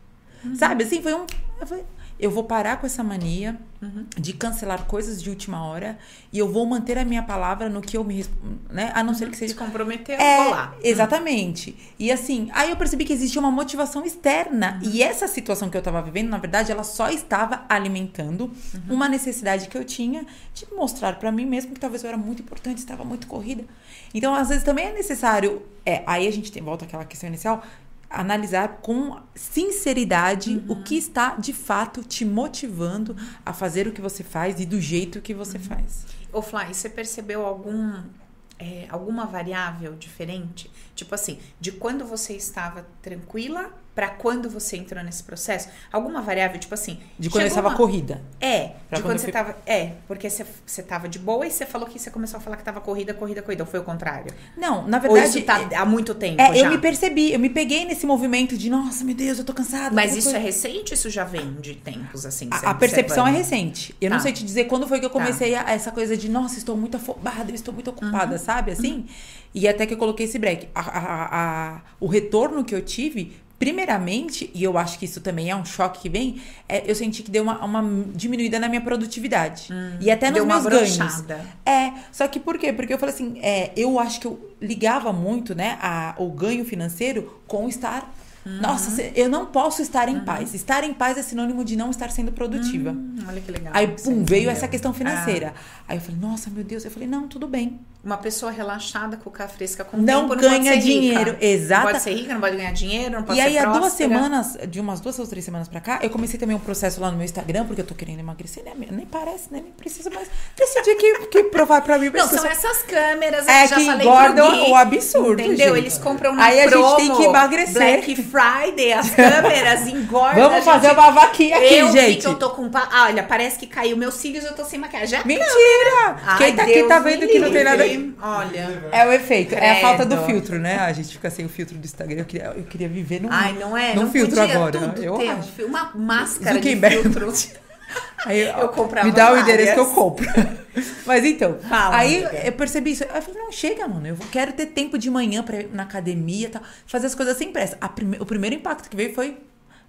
Sabe? Assim, foi um eu, falei- eu vou parar com essa mania Uhum. de cancelar coisas de última hora e eu vou manter a minha palavra no que eu me, né? A não ser que Se seja comprometeu, é, vou lá. exatamente. E assim, aí eu percebi que existia uma motivação externa. E essa situação que eu tava vivendo, na verdade, ela só estava alimentando uma necessidade que eu tinha de mostrar pra mim mesmo que talvez eu era muito importante, estava muito corrida. Então, às vezes também é necessário, é, aí a gente tem, volta àquela questão inicial, analisar com sinceridade o que está de fato te motivando a fazer o que você faz e do jeito que você faz. Ô, Fly, você percebeu algum, é, alguma variável diferente? Tipo assim, de quando você estava tranquila pra quando você entrou nesse processo? Alguma variável, tipo assim... De quando chegou estava uma- corrida. É, Pra de quando quando você fui- tava... É, porque você, você tava de boa e você falou que você começou a falar que tava corrida, corrida, corrida. Ou foi o contrário? Não, na Ou verdade. isso tá há muito tempo É, já? eu me percebi, eu me peguei nesse movimento de, nossa, meu Deus, eu tô cansada. Mas isso é coisa- recente ou isso já vem de tempos, assim? você A, a percepção é recente. Eu não Tá. sei te dizer quando foi que eu Tá. comecei a, essa coisa de, nossa, estou muito afobada, eu estou muito ocupada, Uhum. sabe? Assim. E até que eu coloquei esse break. A- a- a- o retorno que eu tive, primeiramente, e eu acho que isso também é um choque que vem, é, eu senti que deu uma, uma diminuída na minha produtividade. e até nos Hum. Meus ganhos. É, só que por quê? Porque eu falei assim, é, eu acho que eu ligava muito, né, a, o ganho financeiro com estar. Uhum. Nossa, eu não posso estar em paz. Estar em paz é sinônimo de não estar sendo produtiva. Hum, olha que legal. Aí, pum, veio entendeu. essa questão financeira. Ah. Aí eu falei, nossa, meu Deus. Eu falei, não, tudo bem. Uma pessoa relaxada, cuca fresca, com Não tempo, ganha pode ser dinheiro, Rica. exata- Não pode ser rica, não pode ganhar dinheiro, não pode e ser aí, há duas semanas, de umas duas ou três semanas pra cá, eu comecei também um processo lá no meu Instagram, porque eu tô querendo emagrecer, né? Nem parece, né? Nem precisa mais decidir que, que provar pra mim. Não, são essas câmeras, É que engordam o absurdo, Entendeu? gente. Eles compram na Aí a gente promo, tem que emagrecer. Black Friday, as câmeras engordam. Vamos fazer gente- uma vaquinha aqui, eu gente. que eu tô com... Ah, olha, parece que caiu meus cílios, eu tô sem maquiagem. Mentira! Ai, Quem tá aqui Deus tá me vendo que não tem nada. Olha... É o efeito, é a falta do Credo. filtro, né? A gente fica sem o filtro do Instagram. Eu queria, eu queria viver num, Ai, não é? num não filtro agora. Eu ter acho. uma máscara Zuckerberg. de filtro. Aí, Eu comprava Me dá o várias. endereço que eu compro. Mas então, Fala, aí amiga. eu percebi isso. Aí eu falei, não, chega, mano. Eu quero ter tempo de manhã pra ir na academia e tal. Fazer as coisas sem pressa. Prime- o primeiro impacto que veio foi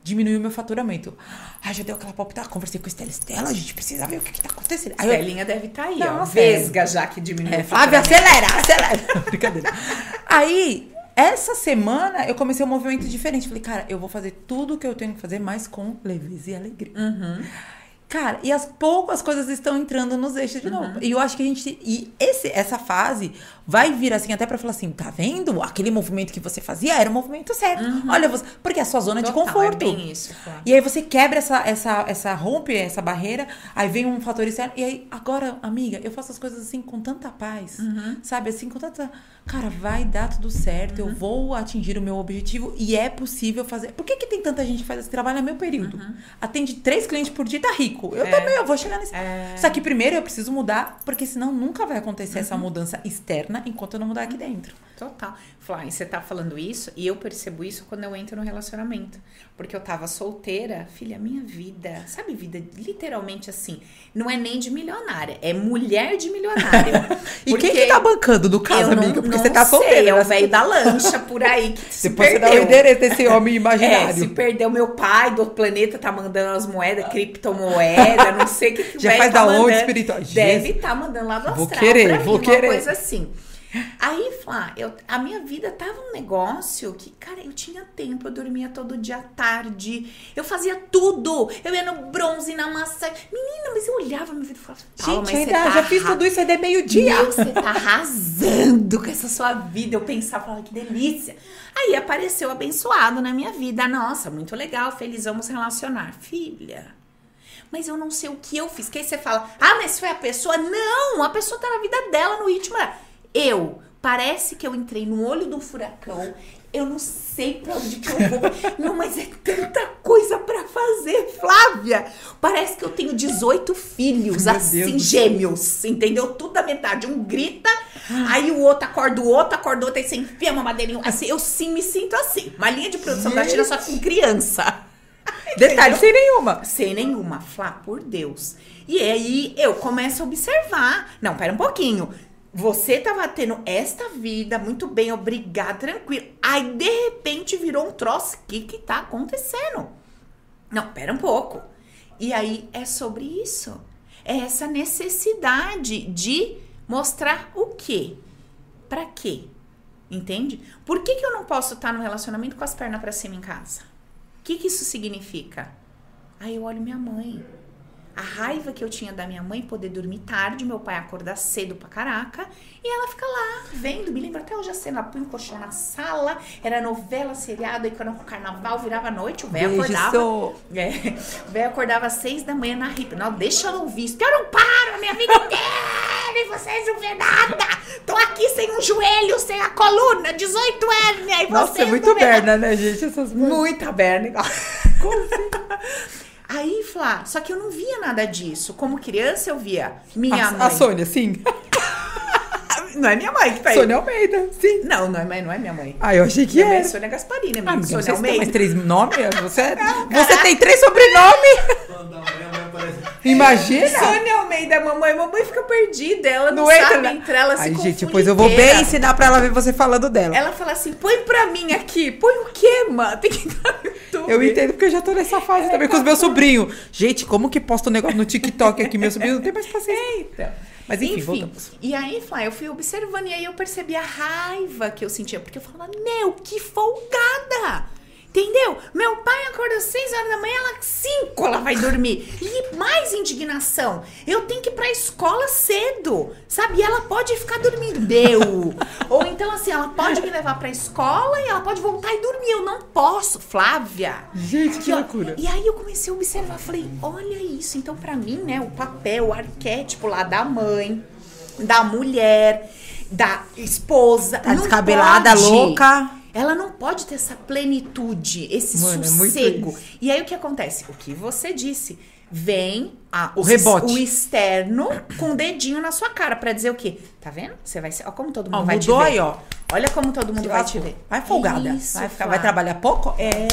diminuir o meu faturamento. Ai, já deu aquela palpitada. Conversei com a Estela. Estela, a gente precisa ver o que, que tá acontecendo. Aí eu, Estelinha deve estar aí, ó. Nossa, Vesga já que diminuiu. é, o Flávia, acelera, acelera. Brincadeira. Aí, essa semana, eu comecei um movimento diferente. Falei, cara, eu vou fazer tudo o que eu tenho que fazer, mas com leveza e alegria. Uhum. Cara, e as poucas coisas estão entrando nos eixos de Uhum. novo. E eu acho que a gente. E esse, essa fase vai vir assim, até pra falar assim: tá vendo? Aquele movimento que você fazia era o movimento certo. Olha, você. Porque é a sua zona de Total, conforto. É bem isso. E aí você quebra essa, essa, essa rompe essa barreira, aí vem um fator externo. E aí, agora, amiga, eu faço as coisas assim com tanta paz. Uhum. Sabe? Assim, com tanta. Cara, vai dar tudo certo, Uhum. eu vou atingir o meu objetivo e é possível fazer. Por que, que tem tanta gente que faz esse trabalho? É meu período. Atende três clientes por dia e tá rico. Eu Uhum. É. também, eu vou chegar nesse. É. Só que primeiro eu preciso mudar, porque senão nunca vai acontecer Uhum. essa mudança externa enquanto eu não mudar aqui dentro. Total. Fly, você tá falando isso e eu percebo isso quando eu entro no relacionamento. Porque eu tava solteira, filha, minha vida, sabe, vida literalmente assim, não é nem de milionária, é mulher de milionário. E quem que tá bancando no caso, eu não- amiga? Porque não você tá sei, solteira. É o né? velho da lancha por aí que se Depois você dá o perdeu. endereço desse homem É, imaginário. se perdeu meu pai do outro planeta, tá mandando as moedas, criptomoeda, não sei o que, que Já faz tá da onde mandando. espiritual? Deve estar mandando lá do astral Vou querer, pra mim, vou uma querer. coisa assim. Aí, Flá, eu, a minha vida tava um negócio que, cara, eu tinha tempo, eu dormia todo dia à tarde, eu fazia tudo. Eu ia no bronze, na massagem. Menina, mas eu olhava a minha vida e falava, Paula, Gente, ainda tá já fiz tudo isso aí de meio-dia. você tá arrasando com essa sua vida. Eu pensava, falava, que delícia. Aí apareceu abençoado na minha vida. Nossa, muito legal, feliz, vamos relacionar. Filha, mas eu não sei o que eu fiz. Que aí você fala, ah, mas foi a pessoa? Não, a pessoa tá na vida dela, no ritmo. dela. Eu, parece que eu entrei no olho do furacão. Eu não sei pra onde que eu vou. Não, mas é tanta coisa pra fazer, Flávia. Parece que eu tenho 18 filhos, Meu assim, Deus gêmeos, entendeu? Tudo da metade. Um grita, aí o outro acorda o outro, acorda o outro, aí você enfia uma madeirinha. Assim, eu sim me sinto assim. Uma linha de produção da China só com criança. Detalhe, sem nenhuma. Sem nenhuma, Flá, por Deus. E aí eu começo a observar. Não, pera um pouquinho. Você tava tendo esta vida muito bem, obrigada, tranquilo. Aí de repente virou um troço. O que que tá acontecendo? Não, pera um pouco. E aí é sobre isso. É essa necessidade de mostrar o quê? Pra quê? Entende? Por que, que eu não posso estar no relacionamento com as pernas pra cima em casa? O que, que isso significa? Aí eu olho minha mãe. A raiva que eu tinha da minha mãe poder dormir tarde, meu pai acordar cedo pra caraca, e ela fica lá, vendo, me lembro até hoje a cena, põe um colchão na sala, era novela, seriado, aí quando o carnaval virava noite, o velho acordava. É, o velho acordava às seis da manhã na ripa. Não, deixa ela ouvir isso, que eu não paro a minha vida inteira e vocês não vê nada. Tô aqui sem um joelho, sem a coluna, 18 hérnia, e Nossa, vocês é muito não vê nada. berna, né, gente? Essas Muita berna, igual. Aí, Flá, só que eu não via nada disso. Como criança, eu via minha a, mãe. a Sônia, sim. Não é minha mãe que tá aí. Sônia Almeida, sim. Não, não é, mãe- não é minha mãe. Ah, eu achei que Minha mãe é era. Sônia Gasparini, Ah, minha amiga, Sônia você tem mais Almeida. três nomes? Você, você tem três sobrenomes? Mãe. Imagina. Sônia Almeida, mamãe. Mamãe fica perdida. Ela não, Não entra sabe entrar, ela se Ai, confunde gente, pois eu vou inteira. bem ensinar pra ela ver você falando dela. Ela fala assim, põe pra mim aqui. Põe o quê, mano? Tem que entrar no YouTube. Eu entendo porque eu já tô nessa fase também com os meus sobrinhos. Gente, como que posta um negócio no TikTok aqui? Meu sobrinho não tem mais paciência. Eita. Mas enfim, voltamos. E aí, Flá, eu fui observando e aí eu percebi a raiva que eu sentia. Porque eu falava, meu, que folgada! Entendeu? Meu pai acorda às 6 horas da manhã, ela 5 ela vai dormir. E mais indignação. Eu tenho que ir pra escola cedo, sabe? E ela pode ficar dormindo. Deu. Ou então, assim, ela pode me levar pra escola e ela pode voltar e dormir. Eu não posso, Flávia. Gente, que loucura. E aí eu comecei a observar, falei, olha isso. Então, pra mim, né, o papel, o arquétipo lá da mãe, da mulher, da esposa. Tá descabelada, pode. louca. Ela não pode ter essa plenitude, esse Mano, é sossego. isso. e aí o que acontece? O que você disse. Vem a- O rebote. o externo com o dedinho na sua cara pra dizer o quê? Tá vendo? Você vai ser. Ó, como todo mundo Ó, vai mudou te ver. aí, ó. Olha como todo mundo vai lascou. te ver. Vai folgada. Isso, vai, ficar, vai trabalhar pouco? É,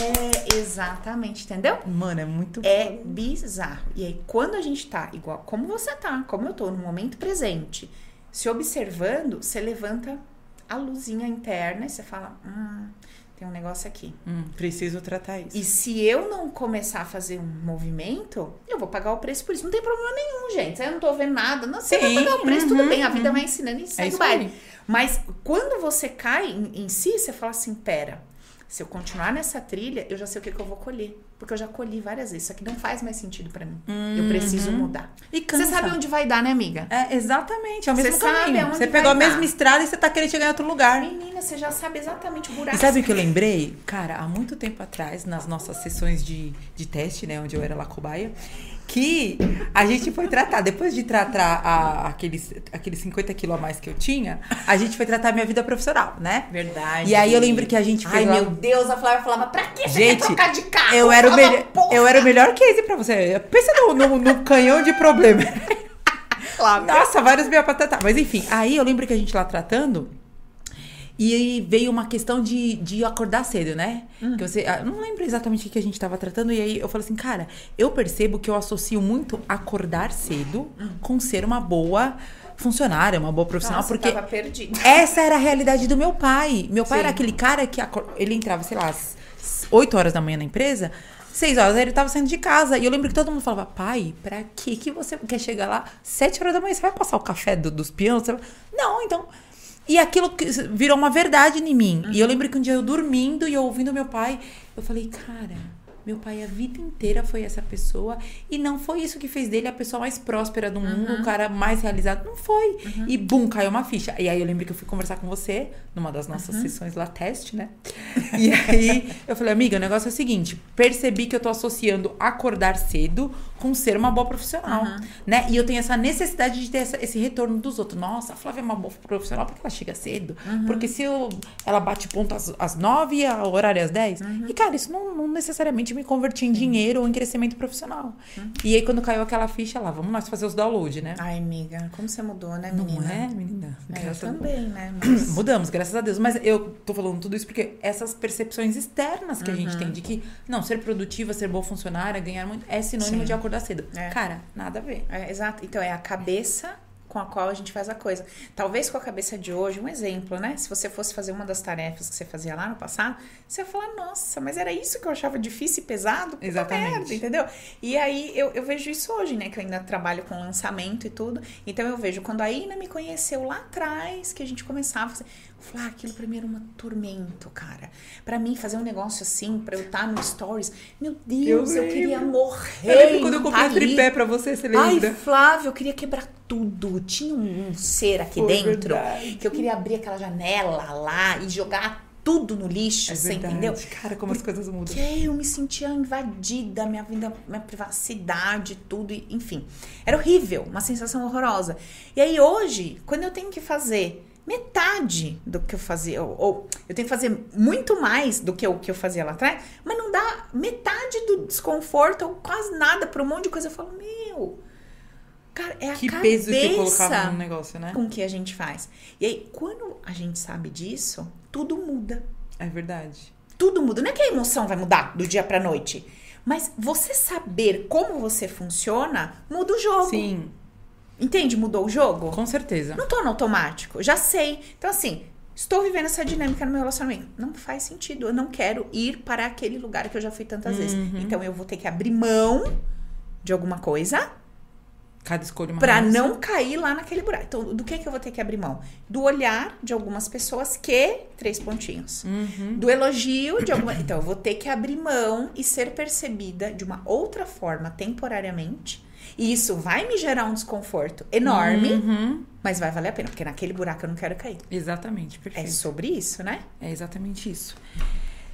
exatamente, entendeu? Mano, é muito. É bizarro. E aí, quando a gente tá igual como você tá, como eu tô, no momento presente, se observando, você levanta a luzinha interna e você fala: hum, tem um negócio aqui. Hum, preciso tratar isso. E se eu não começar a fazer um movimento, eu vou pagar o preço por isso. Não tem problema nenhum, gente. Eu não tô vendo nada. Não, você vai Sim, pagar o preço, tudo uhum, bem. A vida vai ensinando e segue isso o baile. Mas quando você cai em, em si, você fala assim: pera, se eu continuar nessa trilha, eu já sei o que, que eu vou colher. Porque eu já colhi várias vezes. Isso aqui não faz mais sentido pra mim. Eu preciso mudar. Uhum. E cansa. Você sabe onde vai dar, né, amiga? É, exatamente, é o mesmo Você sabe caminho. Você pegou a dar. mesma estrada e você tá querendo chegar em outro lugar. Menina, você já sabe exatamente o buraco. E sabe o que eu lembrei? Cara, há muito tempo atrás, nas nossas sessões de, de teste, né, onde eu era lá cobaia, que a gente foi tratar, depois de tratar a- aqueles, aqueles 50 quilos a mais que eu tinha, a gente foi tratar a minha vida profissional, né? Verdade. E aí eu lembro que a gente Ai, lá- meu Deus, a Flávia falava, pra que você Gente, quer trocar de carro? Eu era, melhor, "Porra, eu era o melhor case pra você. Pensa no, no, no canhão de problema. Flávia." Nossa, vários meia pra tratar. Mas enfim, aí eu lembro que a gente lá tratando. E veio uma questão de, de acordar cedo, né? Que você, ah, eu não lembro exatamente o que a gente tava tratando. E aí eu falei assim, cara, eu percebo que eu associo muito acordar cedo com ser uma boa funcionária, uma boa profissional. Nossa, porque eu tava perdida. essa era a realidade do meu pai. Meu pai Sim. era aquele cara que ele entrava, sei lá, às 8 horas da manhã na empresa, 6 horas ele tava saindo de casa. E eu lembro que todo mundo falava, pai, pra que que você quer chegar lá 7 horas da manhã? Você vai passar o café do- dos peões? Vai- Não, então. E aquilo virou uma verdade em mim. E eu lembro que um dia eu dormindo e eu ouvindo meu pai, eu falei, cara, meu pai a vida inteira foi essa pessoa e não foi isso que fez dele a pessoa mais próspera do mundo, o cara mais realizado. Não foi. E bum, caiu uma ficha. E aí eu lembro que eu fui conversar com você numa das nossas sessões lá, teste, né? E aí eu falei, amiga, o negócio é o seguinte: percebi que eu tô associando acordar cedo com ser uma boa profissional, né? E eu tenho essa necessidade de ter essa- esse retorno dos outros. Nossa, a Flávia é uma boa profissional porque ela chega cedo. Porque se eu, ela bate ponto às, às 9 e a horário é às 10. E, cara, isso não, não necessariamente me convertia em dinheiro ou em crescimento profissional. E aí, quando caiu aquela ficha lá, vamos nós fazer os download, né? Ai, amiga, como você mudou, né, Não menina? é, menina? É, eu também, né? Mas... Mudamos, graças a Deus. Mas eu tô falando tudo isso porque essas percepções externas que a gente tem de que, não, ser produtiva, ser boa funcionária, ganhar muito, é sinônimo Sim. de acordar cedo. É. Cara, nada a ver. É, exato. Então, é a cabeça com a qual a gente faz a coisa. Talvez com a cabeça de hoje, um exemplo, né? Se você fosse fazer uma das tarefas que você fazia lá no passado, você ia falar, nossa, mas era isso que eu achava difícil e pesado? Puta Exatamente. Merda, entendeu? E aí eu, eu vejo isso hoje, né? Que eu ainda trabalho com lançamento e tudo. Então eu vejo quando a Ina me conheceu lá atrás, que a gente começava a Falar aquilo pra mim era um tormento, cara. Pra mim, fazer um negócio assim, pra eu estar no stories, meu Deus, eu, lembro. queria morrer. Eu lembro quando eu comprei Paris. tripé pra você, você Ai, lembra? Flávio, eu queria quebrar tudo. Tinha um, um ser aqui Foi dentro verdade. que eu queria abrir aquela janela lá e jogar tudo no lixo, É você verdade. entendeu? Cara, como as coisas mudam. Que eu me sentia invadida, minha vida, minha privacidade, tudo, enfim. Era horrível, uma sensação horrorosa. E aí hoje, quando eu tenho que fazer metade do que eu fazia, ou, ou eu tenho que fazer muito mais do que o que eu fazia lá atrás, mas não dá metade do desconforto ou quase nada para um monte de coisa, eu falo, meu, cara, é a Que cabeça peso que colocava no negócio, né? com que a gente faz. E aí, quando a gente sabe disso, tudo muda É verdade. tudo muda. Não é que a emoção vai mudar do dia pra noite. Mas você saber como você funciona, muda o jogo. Sim, Entende? Mudou o jogo? com certeza. Não tô no automático. Já sei. Então, assim, estou vivendo essa dinâmica no meu relacionamento. Não faz sentido. Eu não quero ir para aquele lugar que eu já fui tantas vezes. Uhum. Então, eu vou ter que abrir mão de alguma coisa Cada escolha uma Pra relação. não cair lá naquele buraco. Então, do que que eu vou ter que abrir mão? Do olhar de algumas pessoas que três pontinhos. Uhum. Do elogio de alguma, então eu vou ter que abrir mão e ser percebida de uma outra forma temporariamente. E isso vai me gerar um desconforto enorme, Uhum. mas vai valer a pena, porque naquele buraco eu não quero cair. Exatamente, É perfeito. sobre isso, né? É, exatamente isso.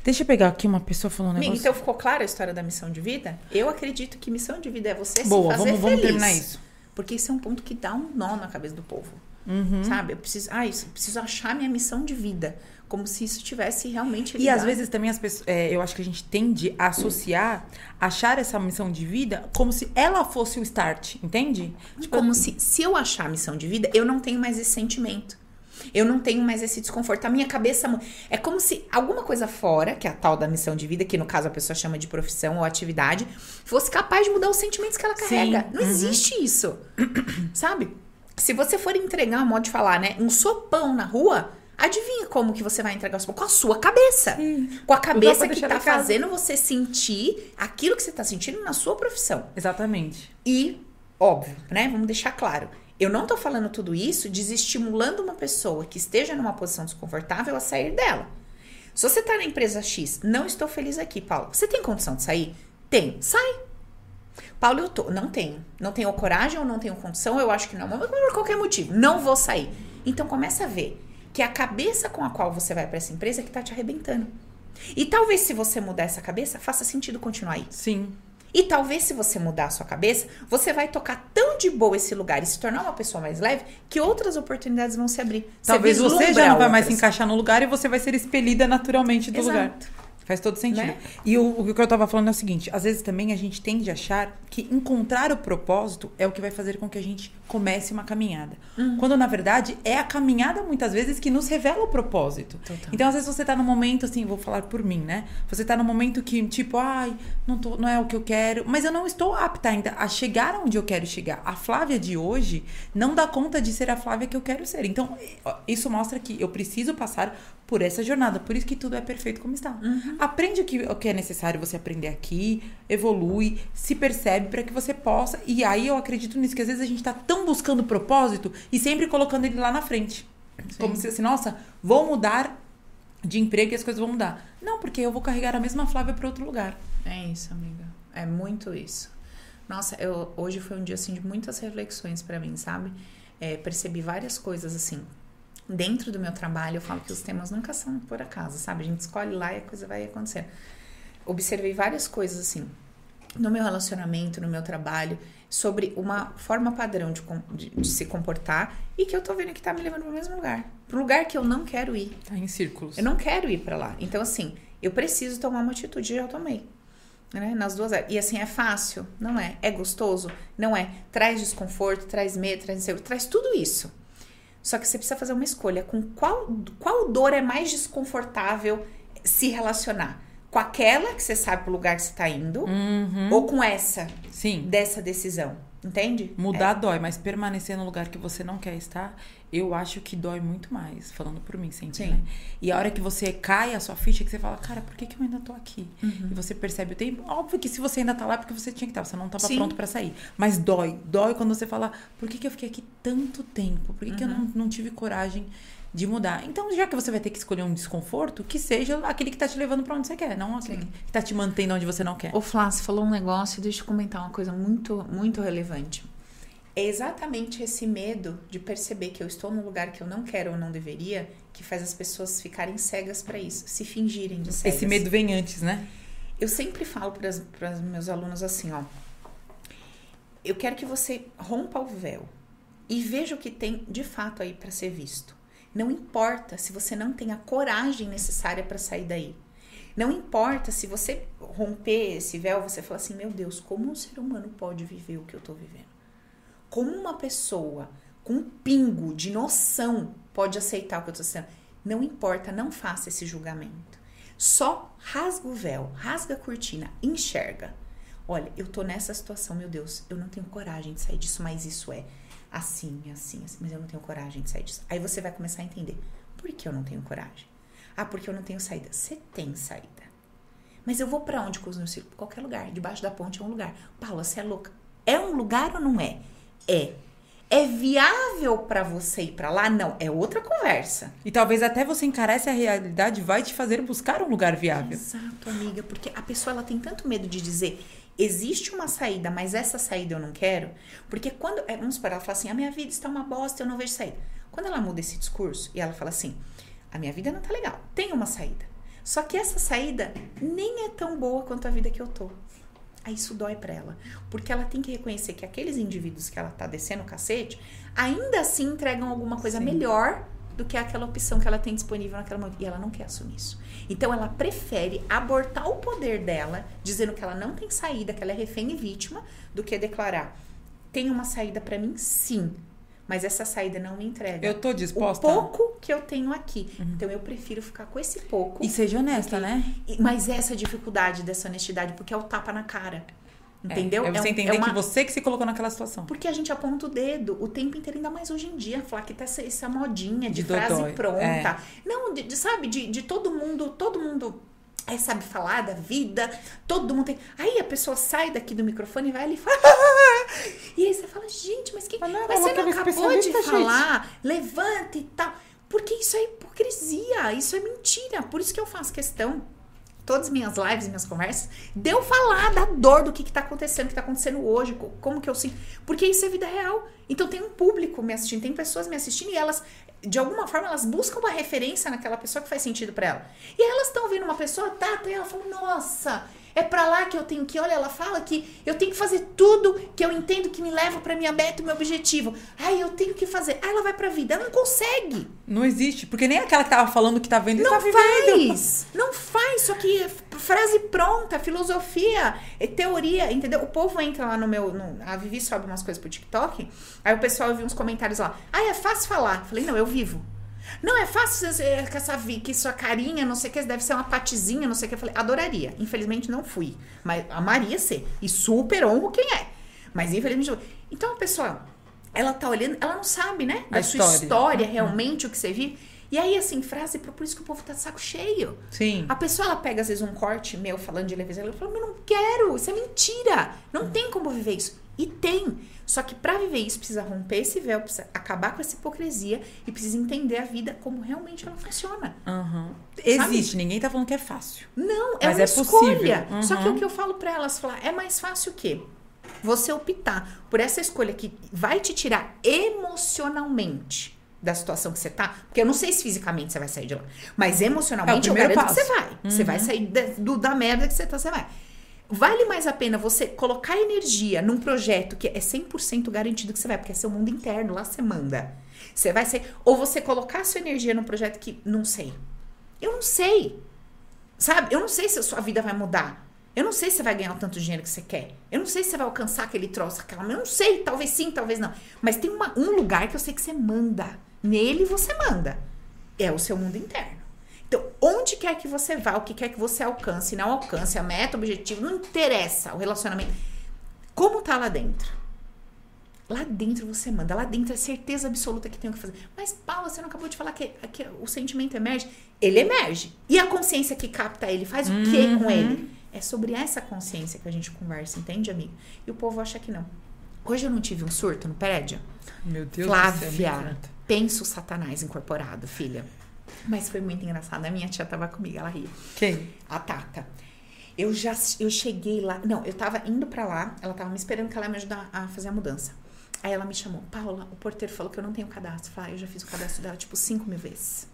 Deixa eu pegar aqui uma pessoa falando um negócio. então ficou clara a história da missão de vida? Eu acredito que missão de vida é você Boa, se fazer vamos, vamos feliz. terminar isso. Porque isso é um ponto que dá um nó na cabeça do povo. Uhum. Sabe? Eu preciso, ah, isso, preciso achar minha missão de vida. Como se isso tivesse realmente E às ligado. vezes também as pessoas, é, eu acho que a gente tende a associar, achar essa missão de vida como se ela fosse o start, entende? Tipo, Como se, se eu achar a missão de vida, eu não tenho mais esse sentimento. Eu não tenho mais esse desconforto. A minha cabeça. É como se alguma coisa fora, que é a tal da missão de vida, que no caso a pessoa chama de profissão ou atividade, fosse capaz de mudar os sentimentos que ela carrega. Sim, Não uhum. existe isso. Sabe? Se você for entregar, modo de falar, né? Um sopão na rua, adivinha como que você vai entregar o sopão? Com a sua cabeça. Com a cabeça que tá fazendo você sentir aquilo que você tá sentindo na sua profissão. Exatamente. E, óbvio, né? Vamos deixar claro. Eu não tô falando tudo isso desestimulando uma pessoa que esteja numa posição desconfortável a sair dela. Se você tá na empresa X, não estou feliz aqui, Paulo. Você tem condição de sair? Tem. Sai. Paulo, eu tô. Não tenho. Não tenho coragem ou não tenho condição, eu acho que não. Mas por qualquer motivo, não vou sair. Então começa a ver que é a cabeça com a qual você vai para essa empresa que tá te arrebentando. E talvez se você mudar essa cabeça, faça sentido continuar aí. Sim. E talvez se você mudar a sua cabeça, você vai tocar tão de boa esse lugar e se tornar uma pessoa mais leve que outras oportunidades vão se abrir. Talvez você vislumbra já não vai mais se outras. encaixar no lugar e você vai ser expelida naturalmente do Exato. lugar. Faz todo sentido. Né? E o, o que eu tava falando é o seguinte: às vezes também a gente tende a achar que encontrar o propósito é o que vai fazer com que a gente comece uma caminhada. Uhum. Quando na verdade é a caminhada muitas vezes que nos revela o propósito. Total. Então às vezes você tá num momento assim, vou falar por mim, né? Você tá num momento que tipo, ai, não, tô, não é o que eu quero, mas eu não estou apta ainda a chegar onde eu quero chegar. A Flávia de hoje não dá conta de ser a Flávia que eu quero ser. Então isso mostra que eu preciso passar por essa jornada. Por isso que tudo é perfeito como está. Aprende o que, o que é necessário você aprender aqui, evolui, se percebe para que você possa. E aí eu acredito nisso, que às vezes a gente tá tão buscando propósito e sempre colocando ele lá na frente. Como se assim, nossa, vou mudar de emprego e as coisas vão mudar. Não, porque eu vou carregar a mesma Flávia para outro lugar. É isso, amiga. É muito isso. Nossa, eu, hoje foi um dia assim de muitas reflexões pra mim, sabe? É, percebi várias coisas assim. Dentro do meu trabalho, eu falo que os temas nunca são por acaso, sabe? A gente escolhe lá e a coisa vai acontecendo. Observei várias coisas assim no meu relacionamento, no meu trabalho, sobre uma forma padrão de, de- de se comportar e que eu tô vendo que tá me levando pro mesmo lugar. Pro lugar que eu não quero ir. Tá em círculos. Eu não quero ir pra lá. Então, assim, eu preciso tomar uma atitude e já tomei. Né? Nas duas áreas. E assim, é fácil? Não é. É gostoso? Não é. Traz desconforto, traz medo, traz inseguro, traz tudo isso. Só que você precisa fazer uma escolha. Com qual, qual dor é mais desconfortável se relacionar? Com aquela que você sabe pro lugar que você tá indo? Uhum. Ou com essa, Sim. dessa decisão? Entende? Mudar dói, mas permanecer no lugar que você não quer estar, eu acho que dói muito mais, falando por mim sempre, Sim. né? E a hora que você cai a sua ficha, que você fala, cara, por que, que eu ainda tô aqui? Uhum. E você percebe o tempo. Óbvio que se você ainda tá lá, é porque você tinha que estar, você não tava Sim. pronto pra sair. Mas dói, dói quando você fala, por que, que eu fiquei aqui tanto tempo? Por que, que eu Uhum. não, não tive coragem de mudar? Então, já que você vai ter que escolher um desconforto, que seja aquele que tá te levando pra onde você quer, não aquele Sim. que tá te mantendo onde você não quer. Ô, Flá, você falou um negócio, deixa eu comentar uma coisa muito, muito relevante. É exatamente esse medo de perceber que eu estou num lugar que eu não quero ou não deveria que faz as pessoas ficarem cegas pra isso, se fingirem de cegas. Esse medo vem antes, né? Eu sempre falo para os meus alunos assim, ó. Eu quero que você rompa o véu e veja o que tem de fato aí para ser visto. Não importa se você não tem a coragem necessária para sair daí. Não importa se você romper esse véu, você fala assim: meu Deus, como um ser humano pode viver o que eu tô vivendo? Como uma pessoa com um pingo de noção pode aceitar o que eu tô sendo? Não importa, não faça esse julgamento. Só rasga o véu, rasga a cortina, enxerga. Olha, eu tô nessa situação, meu Deus, eu não tenho coragem de sair disso, mas isso é assim, assim, assim, mas eu não tenho coragem de sair disso. Aí você vai começar a entender. Por que eu não tenho coragem? Ah, porque eu não tenho saída. Você tem saída. Mas eu vou para onde com os meus filhos? Qualquer lugar. Debaixo da ponte é um lugar. Paula, você é louca. É um lugar ou não é? É. É viável para você ir para lá? Não, é outra conversa. E talvez até você encarar essa realidade vai te fazer buscar um lugar viável. Exato, amiga, porque a pessoa ela tem tanto medo de dizer existe uma saída, mas essa saída eu não quero, porque quando, é, vamos supor, ela fala assim, a minha vida está uma bosta, eu não vejo saída. Quando ela muda esse discurso e ela fala assim, a minha vida não tá legal, tem uma saída. Só que essa saída nem é tão boa quanto a vida que eu tô. Aí isso dói pra ela, porque ela tem que reconhecer que aqueles indivíduos que ela tá descendo o cacete, ainda assim entregam alguma coisa Sim. melhor do que aquela opção que ela tem disponível naquela momento. E ela não quer assumir isso. Então ela prefere abortar o poder dela, dizendo que ela não tem saída, que ela é refém e vítima, do que declarar: tem uma saída pra mim, sim. Mas essa saída não me entrega. Eu tô o disposta. pouco que eu tenho aqui. Então eu prefiro ficar com esse pouco. E seja honesta, Ok. né? E- Mas essa dificuldade dessa honestidade, porque é o tapa na cara. Entendeu? É, é você um- entender uma- que você que se colocou naquela situação. Porque a gente aponta o dedo o tempo inteiro, ainda mais hoje em dia, falar que tá essa, essa modinha de, De frase dodói, pronta. é. Não, de, de- sabe, de, de todo mundo, todo mundo é, sabe falar da vida, todo mundo tem. Aí a pessoa sai daqui do microfone e vai ali e fala. e aí você fala, gente, mas que. Mas não Mas você não acabou de gente. falar, levanta e tal. Porque isso é hipocrisia, isso é mentira. Por isso que eu faço questão todas as minhas lives, minhas conversas, de eu falar da dor do que, que tá acontecendo, que tá acontecendo hoje, co- como que eu sinto. Porque isso é vida real. Então tem um público me assistindo, tem pessoas me assistindo e elas, de alguma forma, elas buscam uma referência naquela pessoa que faz sentido pra ela. E elas estão vendo uma pessoa, tá, e ela fala, nossa, é pra lá que eu tenho que ir. Olha, ela fala que eu tenho que fazer tudo que eu entendo que me leva pra minha meta meu objetivo. Ai, eu tenho que fazer. Aí ela vai pra vida, ela não consegue. Não existe. Porque nem aquela que tava falando que tá vendo Não tá vivendo. faz! Não faz! Só que é frase pronta, filosofia, é teoria, entendeu? O povo entra lá no meu. No, a Vivi sobe umas coisas pro TikTok, aí o pessoal viu uns comentários lá. Ah, é fácil falar. Falei, não, eu vivo. Não, é fácil com essa vi- que sua carinha, não sei o que, deve ser uma patizinha, não sei o que. Eu falei, adoraria. Infelizmente não fui. Mas amaria ser. E super honro quem é. Mas infelizmente não. Então a pessoa, ela tá olhando, ela não sabe, né? Da A sua história. história, realmente, o que você vive. E aí, assim, frase, por isso que o povo tá de saco cheio. Sim. A pessoa, ela pega, às vezes, um corte meu falando de leveza, ela fala, mas não quero, isso é mentira. Não tem como viver isso. E tem. Só que pra viver isso, precisa romper esse véu, precisa acabar com essa hipocrisia e precisa entender a vida como realmente ela funciona. Aham. Existe, ninguém tá falando que é fácil. Não, é Mas uma é escolha. Só que Uhum. o que eu falo pra elas, falar, é mais fácil o quê? Você optar por essa escolha que vai te tirar emocionalmente da situação que você tá, porque eu não sei se fisicamente você vai sair de lá, mas emocionalmente É eu garanto que passo. você vai. Você vai sair da, do- da merda que você tá, você vai. Vale mais a pena você colocar energia num projeto que é 100% garantido que você vai, porque é seu mundo interno, lá você manda. Você vai ser. Ou você colocar sua energia num projeto que não sei. Eu não sei. Sabe? Eu não sei se a sua vida vai mudar. Eu não sei se você vai ganhar o tanto dinheiro que você quer. Eu não sei se você vai alcançar aquele troço, aquela. Eu não sei, talvez sim, talvez não. Mas tem uma- um lugar que eu sei que você manda. Nele você manda. É o seu mundo interno. Então, onde quer que você vá, o que quer que você alcance, não alcance, a meta, o objetivo, não interessa o relacionamento. Como tá lá dentro? Lá dentro você manda, lá dentro é certeza absoluta que tem o que fazer. Mas, Paula, você não acabou de falar que, que o sentimento emerge? Ele emerge. E a consciência que capta ele faz o quê com ele? É sobre essa consciência que a gente conversa, entende, amiga? E o povo acha que não. Hoje eu não tive um surto no prédio? Meu Deus Flávia, do céu. conta. penso Satanás incorporado, filha. Mas foi muito engraçado. A minha tia tava comigo, ela ria. Quem? A Tata. Eu já eu cheguei lá. Não, eu tava indo pra lá. Ela tava me esperando que ela ia me ajudar a fazer a mudança. Aí ela me chamou. Paula, o porteiro falou que eu não tenho cadastro. Falei, ah, eu já fiz o cadastro dela tipo cinco mil vezes.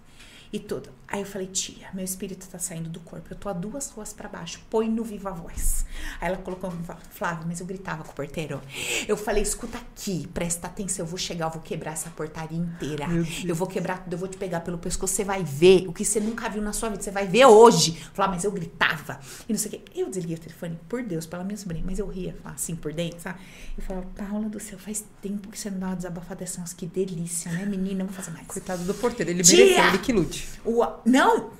E tudo. Aí eu falei, tia, meu espírito tá saindo do corpo. Eu tô a duas ruas pra baixo. Põe no Viva Voz. Aí ela colocou Flávio, mas eu gritava com o porteiro. Eu falei, escuta aqui, presta atenção. Eu vou chegar, eu vou quebrar essa portaria inteira. Eu vou quebrar tudo, eu vou te pegar pelo pescoço. Você vai ver o que você nunca viu na sua vida. Você vai ver hoje. Falar, mas eu gritava. E não sei o quê. Eu desliguei o telefone, por Deus, pela minha sobrinha. Mas eu ria, assim, por dentro, sabe? Eu falava, Paula do céu, faz tempo que você não dá uma desabafada dessa. Nossa, que delícia, né, menina? Vou fazer mais. Coitado do porteiro. Ele Tia! mereceu, ele que lute. O, não!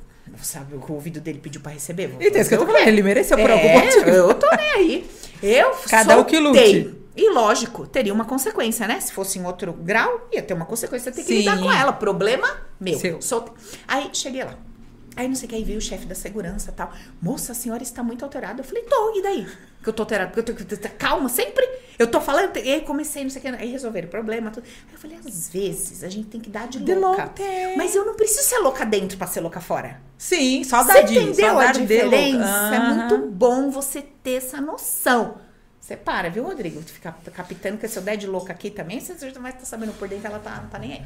Sabe o que o ouvido dele pediu pra receber? Vou Então, isso que eu tô o falando. Ele mereceu por algum é, motivo. eu tô nem aí. Eu Cada um que lute. E lógico, teria uma consequência, né? Se fosse em outro grau, ia ter uma consequência. Você tem que Sim. lidar com ela. Problema meu. Seu. Soltei. Aí cheguei lá. Aí não sei o que, aí veio o chefe da segurança e tal. Moça, a senhora está muito alterada. Eu falei, tô, e daí? Que eu tô porque eu eu tô- calma, sempre. Eu tô falando, e aí comecei, não sei o que, aí resolveram o problema. Tudo. Aí eu falei, às vezes a gente tem que dar de, De louca. louca, é. Mas eu não preciso ser louca dentro pra ser louca fora. Sim, só Você dadinho. entendeu só a dar de diferença? É muito bom você ter essa noção. Você para, viu, Rodrigo? De ficar capitando, que se eu der de louca aqui também, você já vai estar sabendo por dentro, ela tá, não tá nem aí.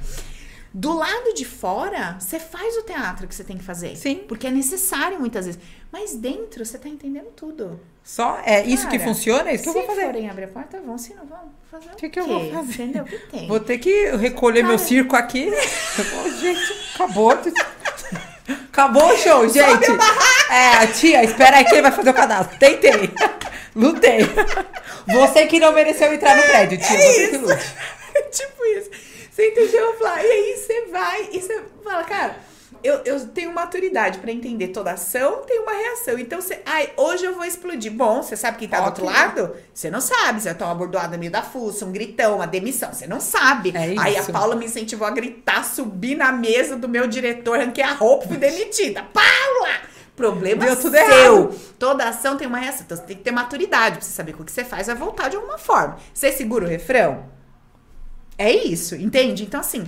Do lado de fora, você faz o teatro que você tem que fazer. Sim. Porque é necessário muitas vezes. Mas dentro, você tá entendendo tudo. Só é isso que Cara, funciona, é isso que eu se vou fazer. forem abrir a porta, vão. Se não vão, fazer o Que que eu vou fazer? Entendeu? O que tem? Vou ter que recolher meu Cara. circo aqui. Gente, acabou. Acabou o show, gente. É, tia, espera aí que ele vai fazer o cadastro. Tentei. Lutei. Você que não mereceu entrar no prédio, tia. É você que isso. lute. tipo isso. Você entendeu, Flá? E aí você vai e você fala, cara, eu, eu tenho maturidade pra entender toda ação, tem uma reação. Então você, ai, hoje eu vou explodir. Bom, você sabe quem tá do outro lado? Você não sabe. Você vai tomar uma bordoada no meio da fuça, um gritão, uma demissão. Você não sabe. É. Aí a Paula me incentivou a gritar, subir na mesa do meu diretor, ranquei a roupa e fui demitida. Paula! Problema Deu tudo seu. errado. Toda ação tem uma reação. Então você tem que ter maturidade pra você saber que o que você faz vai voltar de alguma forma. Você segura o refrão? É isso, entende? Então, assim,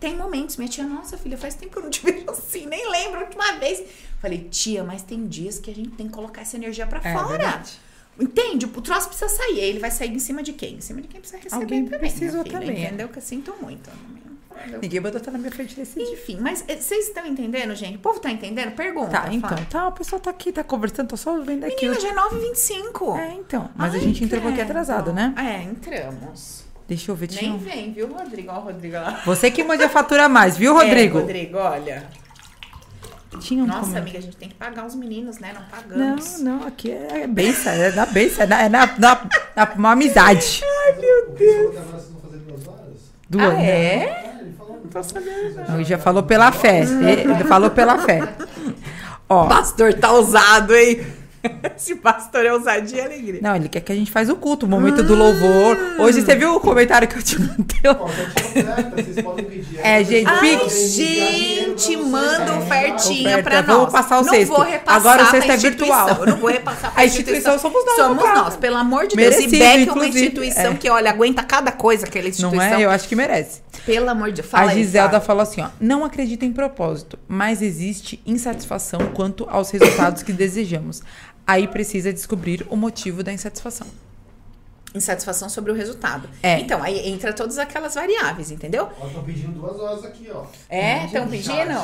tem momentos. Minha tia, nossa, filha, faz tempo que eu não te vejo assim, nem lembro a última vez. Falei, tia, mas tem dias que a gente tem que colocar essa energia pra É fora. verdade. Entende? O troço precisa sair. Ele vai sair em cima de quem? Em cima de quem precisa receber Alguém também. precisou filha, também, é. Entendeu? Que eu sinto muito. Eu- Ninguém mandou estar na minha frente desse dia. Enfim, mas eh, vocês estão entendendo, gente? O povo tá entendendo? Pergunta. Tá, então. fala. Tá, o pessoal tá aqui, tá conversando, tô só vendo aqui. Menina, já é 9h25. É, então. Mas a Ai, gente entrou um pouquinho credo. atrasado, né? É, entramos. Deixa eu ver, tinha. Nem um- vem, viu, Rodrigo? Ó, o Rodrigo lá. Você que manda a fatura mais, viu, Rodrigo? É, Rodrigo, olha. Tinha um Nossa, comentário. amiga, a gente tem que pagar os meninos, né? Não Não, pagamos. não, aqui é benção, é na benção, é na, é na, na, na- uma amizade. Ai, meu Deus. que agora vocês vão fazer duas Ah, ano. é? Ele falou. Não tô sabendo. Ele já falou pela fé. Ele falou pela fé. Ó, Pastor tá ousado, hein? Esse pastor é ousadia e alegria. não, ele quer que a gente faz o culto, o momento do louvor. Hoje você viu o comentário que eu te mandei? Ó, já tinha oferta, vocês podem pedir. É, gente, Ai, gente, manda ofertinha Oferta, pra nós. vamos passar o não sexto. Vou repassar Agora o sexto é instituição. virtual. Eu não vou repassar pra A instituição somos nós, Somos caso. nós, pelo amor de Deus. Merecido, e Beck é uma instituição é. que, olha, aguenta cada coisa aquela instituição. Não é? Eu acho que merece. Pelo amor de Deus. Fala a aí, Giselda Flávia. falou assim, ó, não acredito em propósito, mas existe insatisfação quanto aos resultados que desejamos. Aí precisa descobrir o motivo da insatisfação. Insatisfação sobre o resultado. É. Então, aí entra todas aquelas variáveis, entendeu? Ó, estão pedindo duas horas aqui, ó. É, estão pedindo?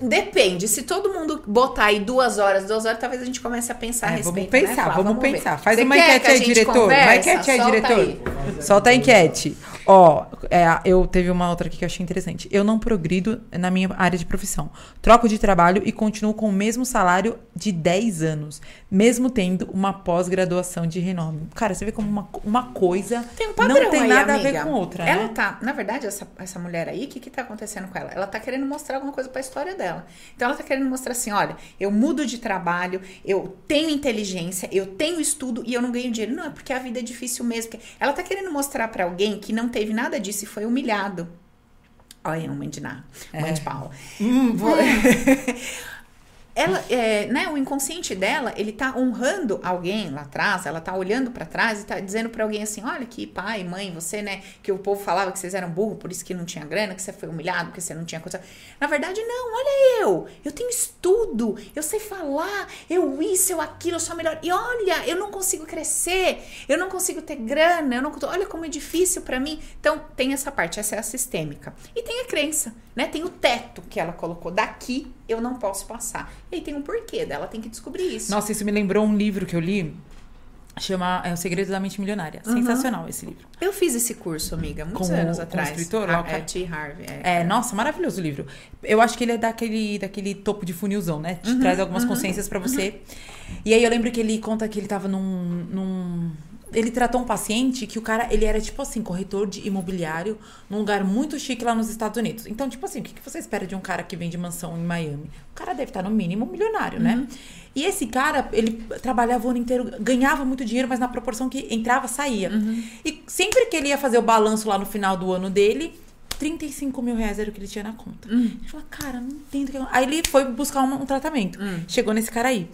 Depende. Se todo mundo botar aí duas horas, duas horas, talvez a gente comece a pensar a É, respeito. vamos né, pensar, Flá? vamos, ver. pensar. Faz Você uma enquete que a aí, diretor. Uma conversa? enquete aí, Solta diretor. aí. Solta a enquete. Ó, é, eu teve uma outra aqui que eu achei interessante. Eu não progrido na minha área de profissão. Troco de trabalho e continuo com o mesmo salário de 10 anos, mesmo tendo uma pós-graduação de renome. Cara, você vê como uma, uma coisa Tem um padrão não tem aí, nada amiga. a ver com outra, Ela né? tá, na verdade, essa, essa mulher aí, o que que tá acontecendo com ela? Ela tá querendo mostrar alguma coisa pra história dela. Então ela tá querendo mostrar assim, olha, eu mudo de trabalho, eu tenho inteligência, eu tenho estudo e eu não ganho dinheiro. Não, é porque a vida é difícil mesmo. Ela tá querendo mostrar pra alguém que não teve nada disso e foi humilhado. Olha, mãe de Ná, mãe de Paula. Hum, ela, é, né, o inconsciente dela, ele tá honrando alguém lá atrás, ela tá olhando pra trás e tá dizendo pra alguém assim, olha que pai, mãe, você, né, que o povo falava que vocês eram burro, por isso que não tinha grana, que você foi humilhado, porque você não tinha coisa. Na verdade, não, olha eu, eu tenho estudo, eu sei falar, eu isso, eu aquilo, eu sou melhor. E olha, eu não consigo crescer, eu não consigo ter grana, eu não olha como é difícil pra mim. Então, tem essa parte, essa é a sistêmica. E tem a crença, né? Tem o teto que ela colocou daqui, eu não posso passar. E aí tem um porquê dela, tem que descobrir isso. Nossa, isso me lembrou um livro que eu li. Chama é, O Segredo da Mente Milionária. Sensacional esse livro. Eu fiz esse curso, amiga, muitos Como- anos atrás. escritor, Ah, o é cara- T. Harvey. É, nossa, maravilhoso o livro. Eu acho que ele é daquele, daquele topo de funilzão, né? Te traz algumas consciências pra você. E aí eu lembro que ele conta que ele tava num, num- Ele tratou um paciente que o cara, ele era tipo assim, corretor de imobiliário num lugar muito chique lá nos Estados Unidos. Então, tipo assim, o que que você espera de um cara que vende mansão em Miami? O cara deve estar no mínimo milionário, né? E esse cara, ele trabalhava o ano inteiro, ganhava muito dinheiro, mas na proporção que entrava, saía. E sempre que ele ia fazer o balanço lá no final do ano dele, 35 mil reais era o que ele tinha na conta. Ele falou, cara, não entendo. o que eu-" Aí ele foi buscar um, um tratamento. Chegou nesse cara aí.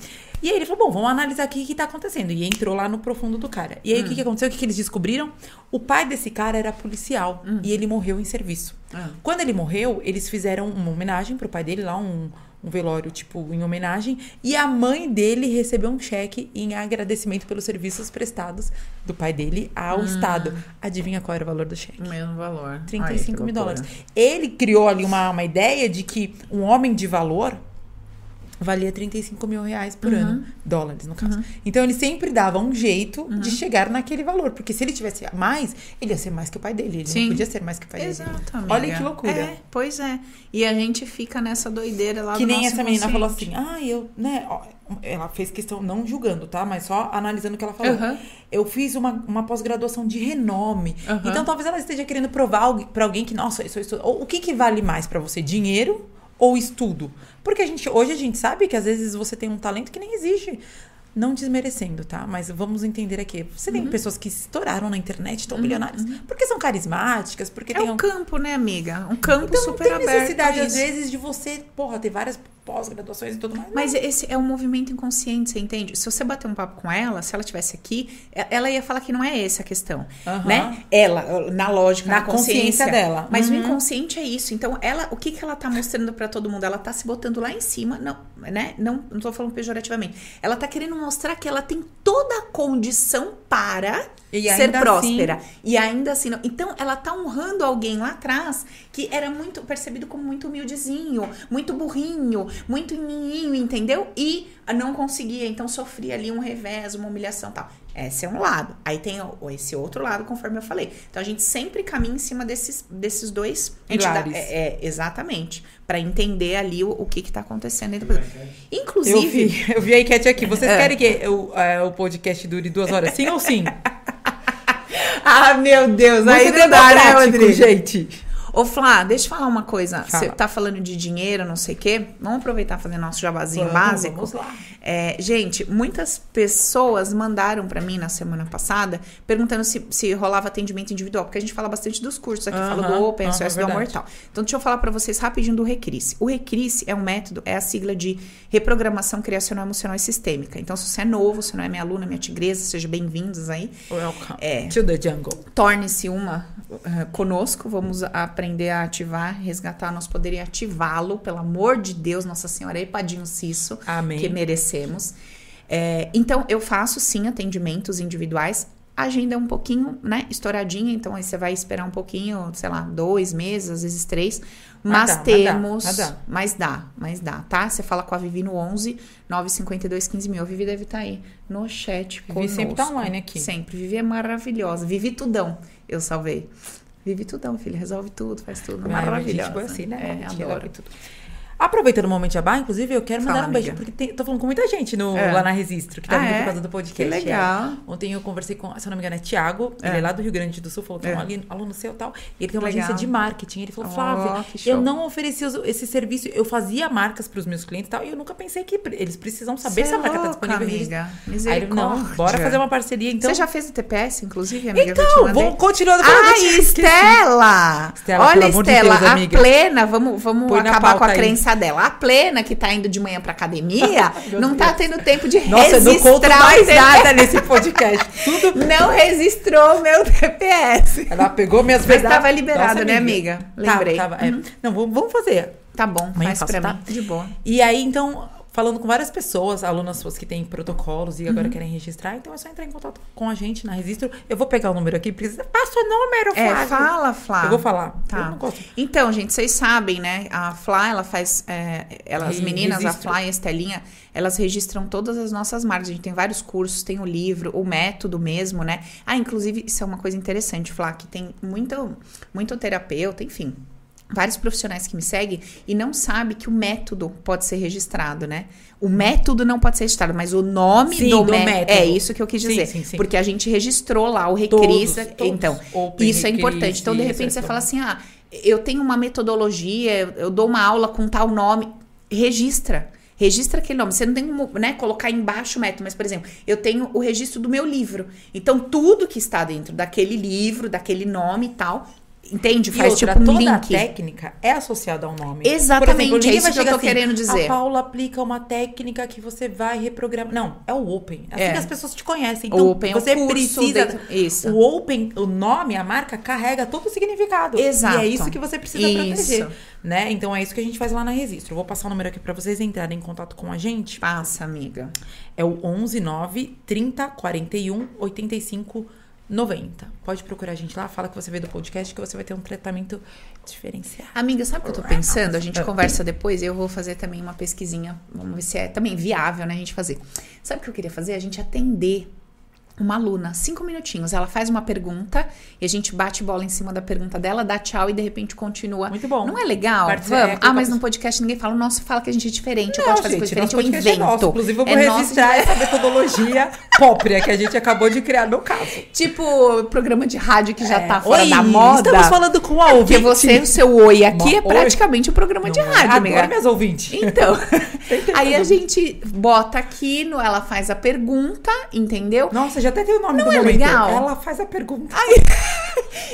E aí ele falou, bom, vamos analisar aqui o que tá acontecendo. E entrou lá no profundo do cara. E aí o que, que aconteceu? O que, que eles descobriram? O pai desse cara era policial. E ele morreu em serviço. Ah. Quando ele morreu, eles fizeram uma homenagem pro pai dele lá, um, um velório, tipo, em homenagem. E a mãe dele recebeu um cheque em agradecimento pelos serviços prestados do pai dele ao Estado. Adivinha qual era o valor do cheque? Mesmo valor. 35 mil dólares. Ele criou ali uma, uma ideia de que um homem de valor valia 35 mil reais por ano. Dólares, no caso. Então ele sempre dava um jeito de chegar naquele valor. Porque se ele tivesse mais, ele ia ser mais que o pai dele. Ele Sim. não podia ser mais que o pai dele. Exato. Olha que loucura. É, pois é. E a gente fica nessa doideira lá Que do nem essa menina falou assim, ah, eu, né, ó, ela fez questão, não julgando, tá? Mas só analisando o que ela falou. Aham. Eu fiz uma, uma pós-graduação de renome. Aham. Então talvez ela esteja querendo provar pra alguém que, nossa, isso, isso. O que que vale mais pra você? Dinheiro ou estudo? Porque a gente, hoje a gente sabe que às vezes você tem um talento que nem existe. Não desmerecendo, tá? Mas vamos entender aqui. Você Uhum. tem pessoas que estouraram na internet, estão milionárias, porque são carismáticas, porque É tem um campo, né, amiga? Um campo então super não tem aberto. necessidade, a às vezes, de você, porra, ter várias pós-graduações e tudo mais. Mas Não. esse é um movimento inconsciente, você entende? Se você bater um papo com ela, se ela tivesse aqui, ela ia falar que não é essa a questão, Aham. né? Ela, na lógica, Na na, consciência, consciência dela. Mas Uhum. o inconsciente é isso. Então, ela, o que que ela tá mostrando pra todo mundo? Ela tá se botando lá em cima, não, né? Não, não tô falando pejorativamente. Ela tá querendo mostrar que ela tem toda a condição para ser ainda próspera. E ainda assim, não. Então, ela tá honrando alguém lá atrás que era muito percebido como muito humildezinho, muito burrinho, muito ninho, entendeu? E não conseguia, então sofria ali um revés, uma humilhação e tal. Esse é um lado. Aí tem o- esse outro lado, conforme eu falei. Então a gente sempre caminha em cima desses, desses dois entidades. É, é, exatamente. Pra entender ali o, o que que tá acontecendo. aí depois. Eu Inclusive, vi, eu vi a enquete aqui. Vocês É. querem que o, é, o podcast dure duas horas? Sim ou sim? ah, meu Deus, aí não dá, né, Rodrigo? gente. Ô, Flá, deixa eu falar uma coisa. Fala. Você tá falando de dinheiro, não sei o quê. Vamos aproveitar e fazer nosso jabazinho Vamos, básico. vamos lá. É, gente, muitas pessoas mandaram pra mim na semana passada perguntando se, se rolava atendimento individual, porque a gente fala bastante dos cursos aqui, fala do Open, aham, SOS do Amor e tal. Então, deixa eu falar pra vocês rapidinho do Recrisse. O Recrisse é um método, é a sigla de Reprogramação Criacional Emocional e Sistêmica. Então, se você é novo, se não é minha aluna, minha tigresa, seja bem-vindos aí. Welcome É. to the jungle. Torne-se uma eh, conosco, vamos aprender a ativar, resgatar nosso poder e ativá-lo, pelo amor de Deus, Nossa Senhora, e Padinho Cisso, Amém. que merecemos. É, então, eu faço sim atendimentos individuais. A agenda é um pouquinho, né, estouradinha, então aí você vai esperar um pouquinho, sei lá, dois meses, às vezes três. Mas Mas, dá, temos. mas dá. Mas dá, mas dá, tá? Você fala com a Vivi no 11 952 15 mil. A Vivi deve estar aí no chat. Vivi sempre tá conosco. online aqui. Sempre. Vivi é maravilhosa. Vivi tudão. Eu salvei. Vive tudão, filha. Resolve tudo, faz tudo. Maravilhosa. gente boa assim, né? É, adoro. tudo. Aproveitando o momento de abar, inclusive, eu quero mandar Fala, um beijo, amiga. porque tem- tô falando com muita gente no, É. lá na Registro, que tá Ah, vindo é? por causa do podcast. Que legal. é. Ontem eu conversei com, se eu não me engano, é Tiago, É. ele é lá do Rio Grande do Sul, falou que é, É. um aluno- aluno seu e tal. E ele tem uma Legal. agência de marketing. Ele falou, Oh, Flávia, eu não oferecia os- esse serviço, eu fazia marcas pros meus clientes e tal, e eu nunca pensei que eles precisam saber Cê se a marca é tá louca, disponível. amiga. Aí ele, não, bora fazer uma parceria, então. Você já fez o TPS, inclusive, amiga? Então, vou continuando falando. Ai, Estela! Estela, Olha, Estela, a plena, vamos, vamos acabar com a pauta crença dela. A plena que tá indo de manhã pra academia não tá tendo tempo de Nossa, eu não registrar conto mais nada nesse podcast. Tudo. Não registrou meu TPS. Ela pegou minhas Mas verdades. tava liberado, Nossa, né, amiga? Lembrei. Tava, tava, é. Não, vamos, vamos fazer. Tá bom, Amanhã faz faço, pra tá? mim. De boa. E aí, então, falando com várias pessoas, alunas suas que têm protocolos e Uhum. agora querem registrar, então é só entrar em contato com a gente na Registro. Eu vou pegar o número aqui, porque passa o número, É, Flávio. fala, Flá. Eu vou falar. Tá. Então, gente, vocês sabem, né? A Flá, ela faz. é, ela- as meninas, registro. a Flá e a Estelinha, elas registram todas as nossas marcas. A gente tem vários cursos, tem o livro, o método mesmo, né? Ah, inclusive, isso é uma coisa interessante, Flá, que tem muito, muito terapeuta, enfim. Vários profissionais que me seguem e não sabe que o método pode ser registrado, né? O método não pode ser registrado, mas o nome Sim, do, do mé- método. É isso que eu quis dizer. sim, sim. Porque a gente registrou lá o Todos, Recrisa. todos. Então, Open, isso é importante. Então, de repente, você é fala assim: ah, eu tenho uma metodologia, eu, eu dou uma aula com tal nome. Registra. Registra aquele nome. Você não tem como né, colocar embaixo o método, mas, por exemplo, eu tenho o registro do meu livro. Então, tudo que está dentro daquele livro, daquele nome e tal, entende? Faz outra, tipo um toda link. a técnica é associada ao nome. Exatamente, Por exemplo, é isso que eu tô assim, querendo dizer. A Paula aplica uma técnica que você vai reprogramar. Não, é o Open. Assim É. que as pessoas te conhecem. O Então, Open é o você precisa. dentro- isso. O Open, o nome, a marca, carrega todo o significado. Exato. E é isso que você precisa Isso. proteger. Né? Então é isso que a gente faz lá na Registro. Eu vou passar o número aqui pra vocês entrarem em contato com a gente. Passa, amiga. É o 11 9 30 41 85 90. Pode procurar a gente lá, fala que você veio do podcast, que você vai ter um tratamento diferenciado. Amiga, sabe o que eu tô pensando? A gente conversa depois e eu vou fazer também uma pesquisinha. Vamos ver se é também viável, né, a gente fazer. Sabe o que eu queria fazer? A gente atender uma aluna, cinco minutinhos. Ela faz uma pergunta e a gente bate bola em cima da pergunta dela, dá tchau e de repente continua. Muito bom. Não é legal? Participa- Vamos? é, ah, mas no podcast ninguém fala. Nossa, fala que a gente é diferente. eu Não, gosto de fazer gente, coisa nosso diferente. Eu podcast invento. é nosso. Inclusive, eu vou É nosso registrar essa metodologia própria que a gente acabou de criar no caso. Tipo, programa de rádio que já tá fora Oi, da moda. Estamos falando com a Porque ouvinte. você, o seu oi aqui Uma é praticamente o programa de Não é? rádio, Adoro amiga. minhas ouvintes. Então, aí a gente bota aqui, no, ela faz a pergunta, entendeu? Nossa, já até tem o nome Não do é momento. legal? Ela faz a pergunta.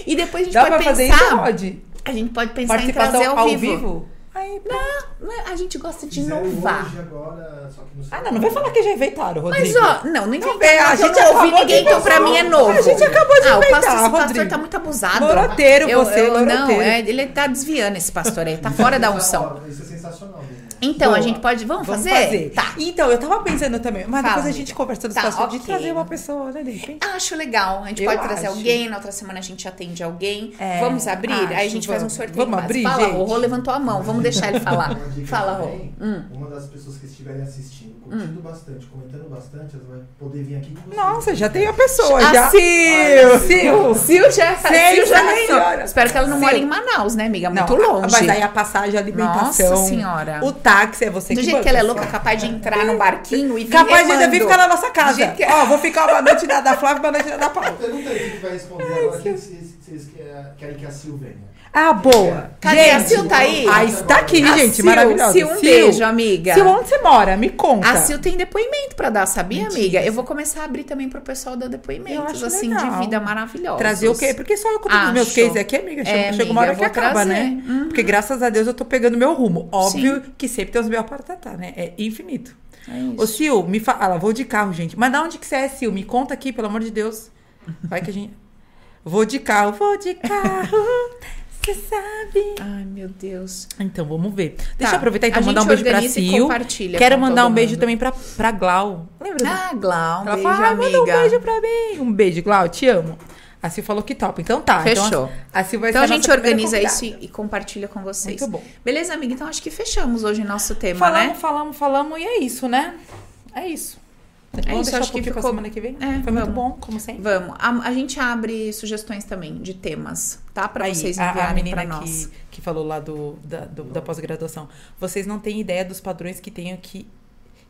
E depois a gente Dá pode pra fazer pensar. isso? Pode. A gente pode pensar em trazer ao, ao vivo. vivo? Aí. Não, é- a gente gosta de Fizeram inovar. hoje agora, só que no Ah, não, não vai falar que já inventaram, Rodrigo. Mas ó, não, não inventaram. vem, a não, que eu gente não ouvi ninguém, então pra mim é novo. A gente acabou de ah, o inventar, pastor, esse pastor Rodrigo. tá muito abusado. Loroteiro, Eu- você, eu- Não, loroteiro. é, ele tá desviando esse pastor aí, tá fora da unção. Isso é sensacional. Então, a Boa. gente pode. Vamos, Vamos fazer? fazer? Tá. Então, eu tava pensando também, mas Fala, depois a amiga. gente conversa no Tá, espaço de trazer uma pessoa, né, de repente. Acho legal. A gente Eu pode trazer acho. alguém, na outra semana a gente atende alguém. É, vamos abrir? acho, Aí a gente faz um vamos. sorteio. Vamos abrir, Fala, gente? o Rô levantou a mão. Vamos deixar ele falar. Uma dica Fala, Rô. Hum. Uma das pessoas que estiverem assistindo, curtindo bastante, comentando bastante, ela vai poder vir aqui com vocês. Nossa, já tem a pessoa, A já. Sil! Sil! Sil já, Sil já ganhou. Espero que ela não mora em Manaus, né, amiga? Muito longe. Mas aí a passagem, a alimentação. Nossa senhora. O táxi é você Do que jeito banca, que ela é só. louca, capaz de entrar no barquinho e vir Capaz de ainda vir ficar na nossa casa. jeito que- Ó, vou ficar uma noite na da Flávia e uma noite na da Paula. Pergunta aí que vai responder agora, quem que vocês, vocês querem- querem que a Sil venha. Ah, boa. Cadê? A Gente, Sil tá aí? Ah, está aqui, A gente, Sil, maravilhosa. Sil, um beijo, amiga. Sil, onde você mora? Me conta. A Sil tem depoimento pra dar, sabia, Mentira. amiga? Eu vou começar a abrir também pro pessoal dar depoimentos, assim, legal. de vida maravilhosa. Trazer o quê? Porque só eu conto os meus cases aqui, amiga. Chega, É, chega uma hora que acaba, trazer. né? Uhum. Porque graças a Deus eu tô pegando meu rumo. Óbvio que sempre tem os meus para tratar, né? É infinito. É isso. Ô, Sil, me fala. Vou de carro, gente. Mas da onde que você é, Sil? Me conta aqui, pelo amor de Deus. Vai que a gente. Vou de carro, vou de carro. Você sabe. Ai, meu Deus. Então, vamos ver. Deixa Tá. eu aproveitar então A mandar um beijo pra Sil. Quero mandar um beijo mundo. também pra, pra Glau. Lembra? Ah, Glau, um Ela beijo, fala, ah, amiga. manda um beijo pra mim. Um beijo, Glau, te amo. A Sil falou que top. Então tá. Fechou. Então, a Sil vai Então ser a gente organiza convidada. isso e, e compartilha com vocês. Muito bom. Beleza, amiga? Então acho que fechamos hoje nosso tema, Falamos, né? falamos, falamos e é isso, né? É isso. É Vamos isso, deixar acho que ficou- semana que vem? É, Foi muito vamos. bom, como sempre. Vamos. A, a gente abre sugestões também de temas, tá? Pra Aí, vocês enviarem menina pra nós. que, que falou lá do, da, do- da pós-graduação. Vocês não têm ideia dos padrões que tenho que,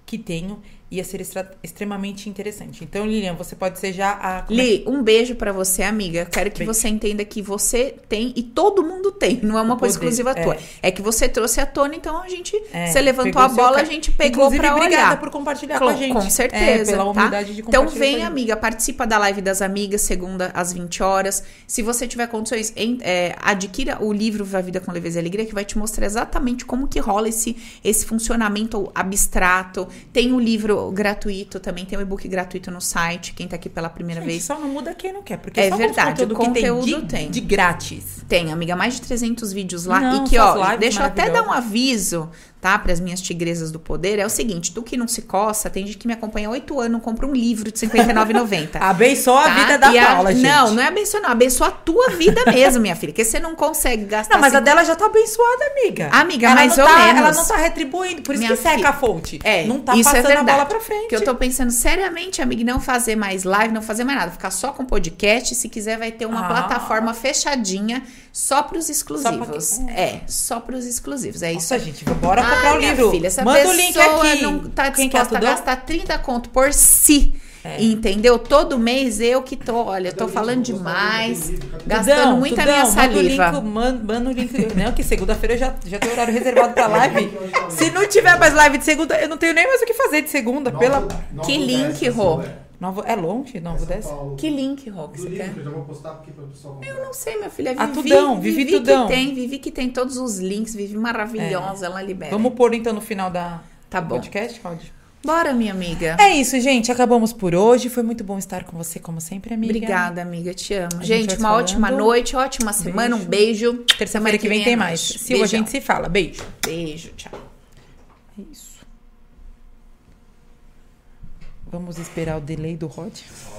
que tenho. Ia ser extra- extremamente interessante. Então, Lilian, você pode ser já a. é Li, um beijo pra você, amiga. Quero que Beijo. você entenda que você tem e todo mundo tem. Não é uma O coisa poder, exclusiva é. tua. É que você trouxe à tona, então a gente. É, você levantou a bola, a gente pegou Inclusive, pra obrigada olhar. por compartilhar Com- com a gente. com certeza, É, pela tá? humildade de Então compartilhar. vem, com amiga, participa da live das amigas, segunda às 20 horas. Se você tiver condições, em- é, adquira o livro Viva a Vida com Leveza e Alegria, que vai te mostrar exatamente como que rola esse, esse funcionamento abstrato. Tem o livro gratuito também, tem o e-book gratuito no site, quem tá aqui pela primeira Gente, vez. só não muda quem não quer. Porque É só verdade, conteúdo, o conteúdo que tem de, tem. de grátis. Tem, amiga, mais de 300 vídeos lá. Não, e que, ó, deixa eu até dar um aviso, tá? Para as minhas tigresas do poder. É o seguinte: tu que não se coça, tem gente que me acompanha há 8 anos, compra um livro de R$ 59,90. Abençoa tá? a vida da E a- Paula, gente. Não, não é abençoar, não. Abençoa a tua vida mesmo, minha filha. Porque você não consegue gastar. Não, mas a dela já tá abençoada, amiga. Amiga, ela mais não ou tá, menos. Ela não tá retribuindo, por isso Minha que seca filha. a fonte. É, não tá isso é passando a verdade. bola pra frente. Que eu tô pensando seriamente, amiga, não fazer mais live, não fazer mais nada. Ficar só com podcast. Se quiser, vai ter uma Ah. plataforma fechadinha só pros exclusivos. Só pra É, só pros exclusivos. É isso Nossa, gente, bora Ah, comprar o livro. filha, essa Manda o link aqui. não tá Quem disposta a gastar 30 conto por si. É. Entendeu? Todo mês eu que tô, olha, tô falando link? Link demais, gastando muita Tudão, minha Manda o saliva. link, manda, o link. Não, que segunda-feira eu já, já tem horário reservado pra live. Se não tiver mais live de segunda, eu não tenho nem mais o que fazer de segunda. Pela... Nova Que link, Rô? é. Novo... É longe? Novo É. Que link, Rô, que você livro, quer? que eu já vou postar aqui pra pessoal comprar. Eu não sei, minha filha. Ah, Vivi, Tudão, Vivi Vivi Tudão. que tem, Vivi que tem todos os links, Vivi maravilhosa, ela libera. Vamos pôr então no final da Tá bom. podcast, Claudio? Bora, minha amiga. É isso, gente. Acabamos por hoje. Foi muito bom estar com você, como sempre, amiga. Obrigada, amiga. Te amo. Gente gente, uma falando. ótima noite, ótima semana. Um beijo. Terça-feira que vem tem mais. Sil, a gente se fala. Beijo. Beijo, tchau. É isso. Vamos esperar o delay do Rod.